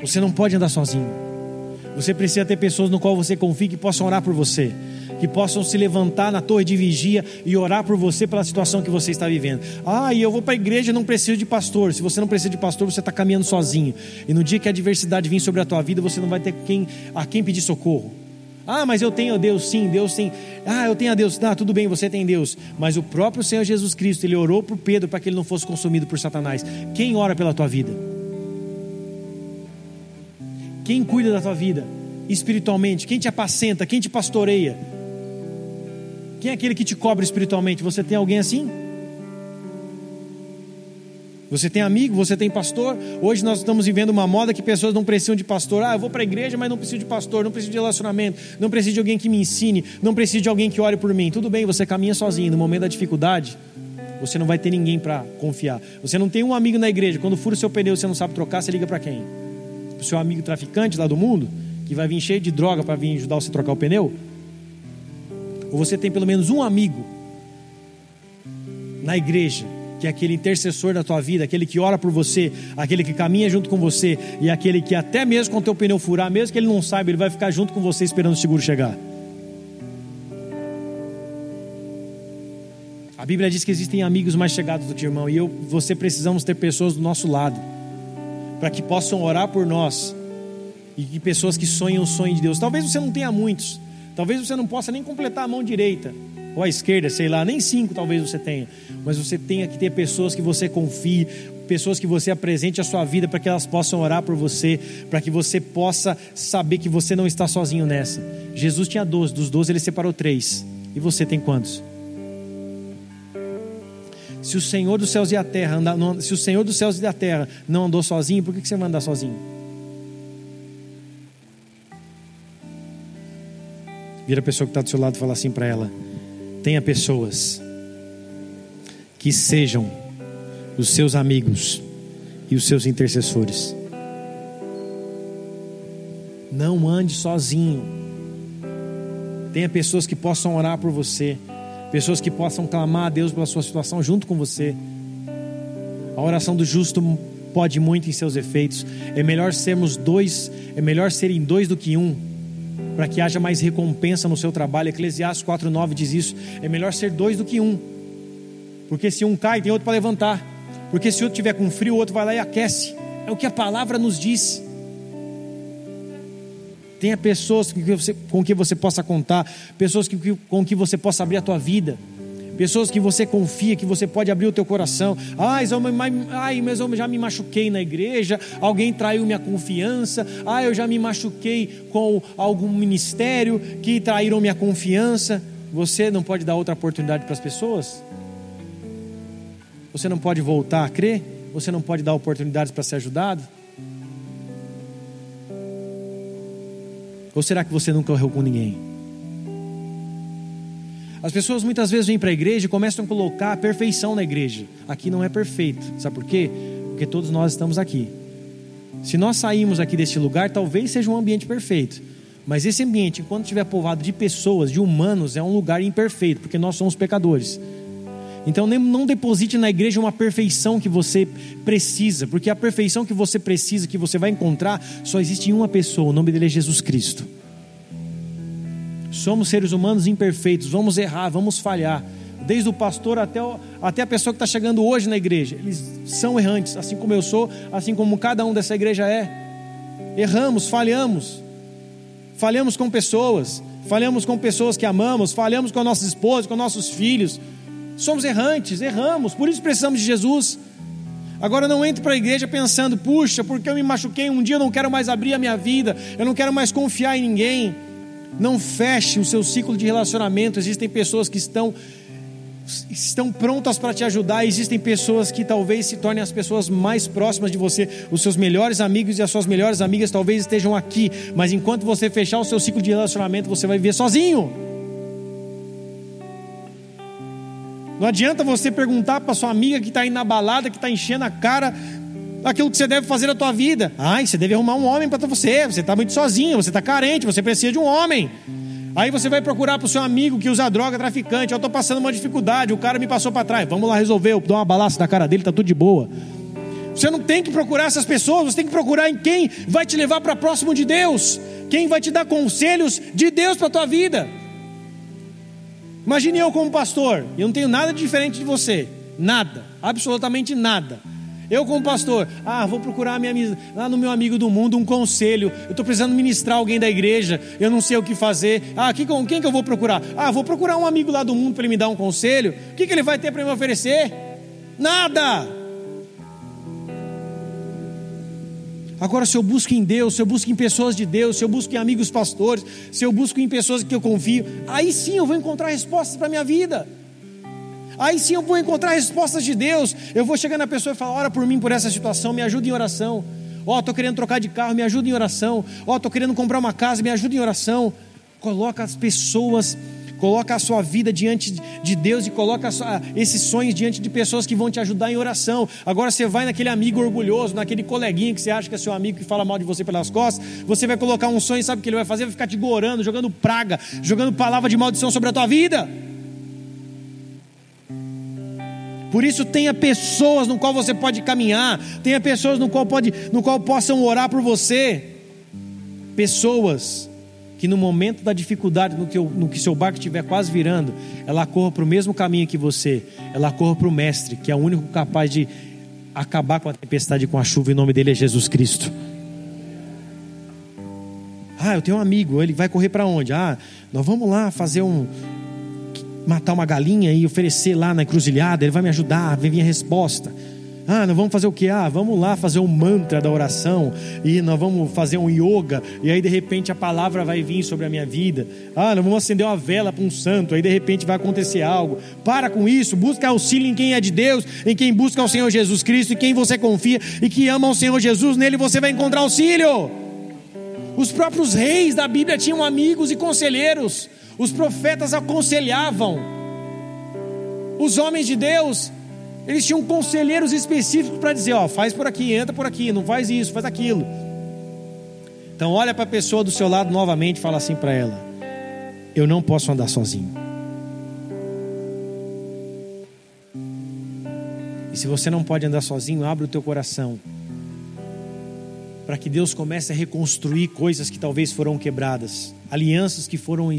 Você não pode andar sozinho. Você precisa ter pessoas no qual você confie que possam orar por você, que possam se levantar na torre de vigia e orar por você pela situação que você está vivendo. Ah, e eu vou para a igreja não preciso de pastor. Se você não precisa de pastor, você está caminhando sozinho. E no dia que a adversidade vir sobre a tua vida, você não vai ter quem, a quem pedir socorro. Ah, mas eu tenho Deus, sim, Deus tem. Ah, eu tenho a Deus. Ah, tudo bem, você tem Deus. Mas o próprio Senhor Jesus Cristo, ele orou por Pedro para que ele não fosse consumido por Satanás. Quem ora pela tua vida? Quem cuida da tua vida espiritualmente? Quem te apacenta? Quem te pastoreia? Quem é aquele que te cobra espiritualmente? Você tem alguém assim? Você tem amigo, você tem pastor. Hoje nós estamos vivendo uma moda que pessoas não precisam de pastor. Ah, eu vou para a igreja, mas não preciso de pastor, não preciso de relacionamento, não preciso de alguém que me ensine, não preciso de alguém que ore por mim. Tudo bem, você caminha sozinho. No momento da dificuldade, você não vai ter ninguém para confiar. Você não tem um amigo na igreja. Quando fura o seu pneu, você não sabe trocar, você liga para quem? Para o seu amigo traficante lá do mundo, que vai vir cheio de droga para vir ajudar você a trocar o pneu? Ou você tem pelo menos um amigo na igreja que é aquele intercessor da tua vida, aquele que ora por você, aquele que caminha junto com você e aquele que até mesmo com teu pneu furar, mesmo que ele não saiba, ele vai ficar junto com você esperando o seguro chegar. A Bíblia diz que existem amigos mais chegados do que irmão e eu, você precisamos ter pessoas do nosso lado para que possam orar por nós e que pessoas que sonham o sonho de Deus. Talvez você não tenha muitos, talvez você não possa nem completar a mão direita, ou à esquerda, sei lá, nem cinco talvez você tenha, mas você tenha que ter pessoas que você confie, pessoas que você apresente a sua vida para que elas possam orar por você, para que você possa saber que você não está sozinho nessa. Jesus tinha doze, dos doze ele separou três, e você tem quantos? Se o Senhor dos céus e a terra anda, não, se o Senhor dos céus e da terra não andou sozinho, por que você vai andar sozinho? Vira a pessoa que está do seu lado e fala assim para ela: Tenha pessoas que sejam os seus amigos e os seus intercessores. Não ande sozinho. Tenha pessoas que possam orar por você, pessoas que possam clamar a Deus pela sua situação junto com você. A oração do justo pode muito em seus efeitos. É melhor sermos dois, é melhor serem dois do que um para que haja mais recompensa no seu trabalho. Eclesiastes 4,9 diz isso. É melhor ser dois do que um, porque se um cai, tem outro para levantar, porque se outro tiver com frio, o outro vai lá e aquece. É o que a palavra nos diz. Tenha pessoas com que você, com que você possa contar, pessoas que, com que você possa abrir a tua vida pessoas que você confia, que você pode abrir o teu coração. Ai, ai, mas eu já me machuquei na igreja, alguém traiu minha confiança. Ai, eu já me machuquei com algum ministério que traíram minha confiança. Você não pode dar outra oportunidade para as pessoas? Você não pode voltar a crer? Você não pode dar oportunidades para ser ajudado? Ou será que você nunca errou com ninguém? As pessoas muitas vezes vêm para a igreja e começam a colocar a perfeição na igreja. Aqui não é perfeito. Sabe por quê? Porque todos nós estamos aqui. Se nós sairmos aqui deste lugar, talvez seja um ambiente perfeito. Mas esse ambiente, enquanto estiver povoado de pessoas, de humanos, é um lugar imperfeito, porque nós somos pecadores. Então não deposite na igreja uma perfeição que você precisa, porque a perfeição que você precisa, que você vai encontrar, só existe em uma pessoa, o nome dele é Jesus Cristo. Somos seres humanos imperfeitos, vamos errar, vamos falhar. Desde o pastor até, o, até a pessoa que está chegando hoje na igreja, eles são errantes, assim como eu sou, assim como cada um dessa igreja é. Erramos, falhamos, falhamos com pessoas, falhamos com pessoas que amamos, falhamos com nossas esposas, com nossos filhos Somos errantes, erramos, por isso precisamos de Jesus. Agora não entre para a igreja pensando, puxa, porque eu me machuquei um dia, eu não quero mais abrir a minha vida, eu não quero mais confiar em ninguém. Não feche o seu ciclo de relacionamento. Existem pessoas que estão estão prontas para te ajudar. Existem pessoas que talvez se tornem as pessoas mais próximas de você, os seus melhores amigos e as suas melhores amigas talvez estejam aqui, mas enquanto você fechar o seu ciclo de relacionamento, você vai viver sozinho. Não adianta você perguntar para sua amiga que está aí na balada, que está enchendo a cara, aquilo que você deve fazer na tua vida. Ai, você deve arrumar um homem para você. Você está muito sozinho, você está carente, você precisa de um homem. Aí você vai procurar para o seu amigo que usa droga, traficante. Eu estou passando uma dificuldade, o cara me passou para trás. Vamos lá resolver, eu dou uma balaça na cara dele, está tudo de boa. Você não tem que procurar essas pessoas, você tem que procurar em quem vai te levar para próximo de Deus, quem vai te dar conselhos de Deus para a tua vida. Imagine eu como pastor, eu não tenho nada diferente de você, nada, absolutamente nada. Eu como pastor, ah, vou procurar minha, lá no meu amigo do mundo um conselho. Eu estou precisando ministrar alguém da igreja, eu não sei o que fazer. Ah, quem, quem que eu vou procurar? Ah, vou procurar um amigo lá do mundo para ele me dar um conselho. O que, que ele vai ter para me oferecer? Nada. Agora, se eu busco em Deus, se eu busco em pessoas de Deus, se eu busco em amigos pastores, se eu busco em pessoas que eu confio, aí sim eu vou encontrar respostas para a minha vida. Aí sim eu vou encontrar respostas de Deus. Eu vou chegar na pessoa e falar: ora por mim, por essa situação, me ajuda em oração. Ó, oh, estou querendo trocar de carro, me ajuda em oração. Ó, oh, estou querendo comprar uma casa, me ajuda em oração. Coloca as pessoas Coloca a sua vida diante de Deus e coloca sua, esses sonhos diante de pessoas que vão te ajudar em oração. Agora você vai naquele amigo orgulhoso, naquele coleguinha que você acha que é seu amigo que fala mal de você pelas costas. Você vai colocar um sonho, sabe o que ele vai fazer? Vai ficar te gorando, jogando praga, jogando palavra de maldição sobre a tua vida. Por isso tenha pessoas no qual você pode caminhar, tenha pessoas no qual pode, no qual possam orar por você. Pessoas que no momento da dificuldade, no que, no que seu barco estiver quase virando, ela corra para o mesmo caminho que você, ela corra para o Mestre, que é o único capaz de acabar com a tempestade e com a chuva, em nome dele é Jesus Cristo. Ah, eu tenho um amigo, ele vai correr para onde? Ah, nós vamos lá fazer um. Matar uma galinha e oferecer lá na encruzilhada, ele vai me ajudar, vem vir a resposta. Ah, nós vamos fazer o que? Ah, vamos lá fazer um mantra da oração e nós vamos fazer um yoga e aí de repente a palavra vai vir sobre a minha vida. Ah, nós vamos acender uma vela para um santo, aí de repente vai acontecer algo. Para com isso, busca auxílio em quem é de Deus, em quem busca o Senhor Jesus Cristo, em quem você confia e que ama o Senhor Jesus, nele você vai encontrar auxílio. Os próprios reis da Bíblia tinham amigos e conselheiros. Os profetas aconselhavam. Os homens de Deus eles tinham conselheiros específicos para dizer: ó, faz por aqui, entra por aqui, não faz isso, faz aquilo. Então, olha para a pessoa do seu lado novamente e fala assim para ela: Eu não posso andar sozinho. E se você não pode andar sozinho, abre o teu coração para que Deus comece a reconstruir coisas que talvez foram quebradas, alianças que foram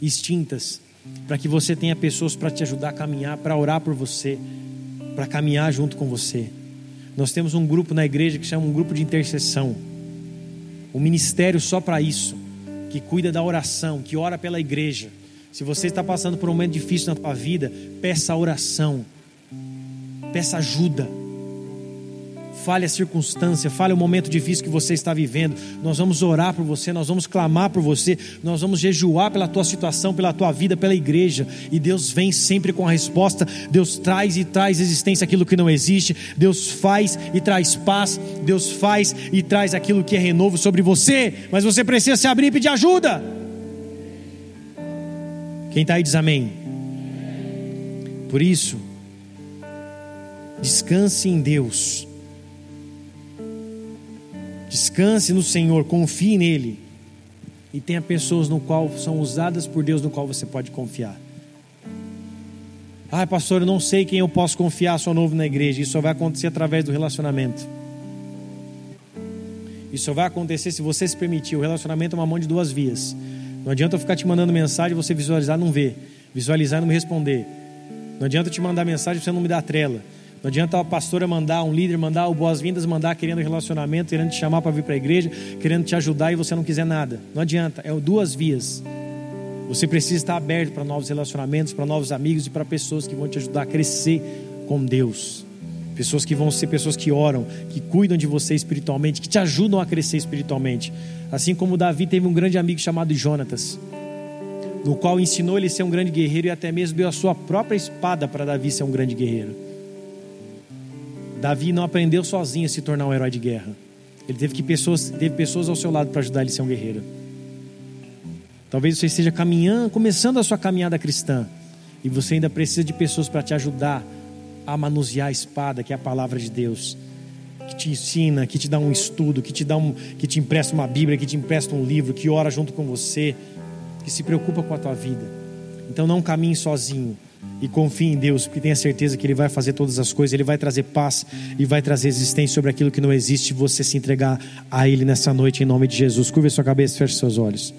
extintas, para que você tenha pessoas para te ajudar a caminhar, para orar por você para caminhar junto com você. Nós temos um grupo na igreja que chama um grupo de intercessão. Um ministério só para isso, que cuida da oração, que ora pela igreja. Se você está passando por um momento difícil na sua vida, peça oração. Peça ajuda fale a circunstância, fale o momento difícil que você está vivendo. Nós vamos orar por você, nós vamos clamar por você, nós vamos jejuar pela tua situação, pela tua vida, pela igreja. E Deus vem sempre com a resposta. Deus traz e traz existência aquilo que não existe. Deus faz e traz paz. Deus faz e traz aquilo que é renovo sobre você. Mas você precisa se abrir e pedir ajuda. Quem está aí diz amém. Por isso, descanse em Deus Descanse no Senhor, confie nele. E tenha pessoas no qual são usadas por Deus, no qual você pode confiar. Ah, pastor, eu não sei quem eu posso confiar, sou novo na igreja. Isso só vai acontecer através do relacionamento. Isso só vai acontecer se você se permitir. O relacionamento é uma mão de duas vias. Não adianta eu ficar te mandando mensagem, você visualizar e não ver. Visualizar e não me responder. Não adianta eu te mandar mensagem, você não me dá trela. Não adianta a pastora mandar, um líder mandar, o boas-vindas mandar, querendo relacionamento, querendo te chamar para vir para a igreja, querendo te ajudar e você não quiser nada. Não adianta, é duas vias. Você precisa estar aberto para novos relacionamentos, para novos amigos e para pessoas que vão te ajudar a crescer com Deus. Pessoas que vão ser pessoas que oram, que cuidam de você espiritualmente, que te ajudam a crescer espiritualmente. Assim como Davi teve um grande amigo chamado Jonatas, no qual ensinou ele a ser um grande guerreiro e até mesmo deu a sua própria espada para Davi ser um grande guerreiro. Davi não aprendeu sozinho a se tornar um herói de guerra. Ele teve que pessoas, teve pessoas ao seu lado para ajudar ele a ser um guerreiro. Talvez você esteja caminhando, começando a sua caminhada cristã, e você ainda precisa de pessoas para te ajudar a manusear a espada, que é a palavra de Deus, que te ensina, que te dá um estudo, que te dá um, que te empresta uma Bíblia, que te empresta um livro, que ora junto com você, que se preocupa com a tua vida. Então não caminhe sozinho e confie em Deus, porque tenha certeza que Ele vai fazer todas as coisas, Ele vai trazer paz e vai trazer existência sobre aquilo que não existe. Você se entregar a Ele nessa noite, em nome de Jesus. Curva sua cabeça, feche seus olhos.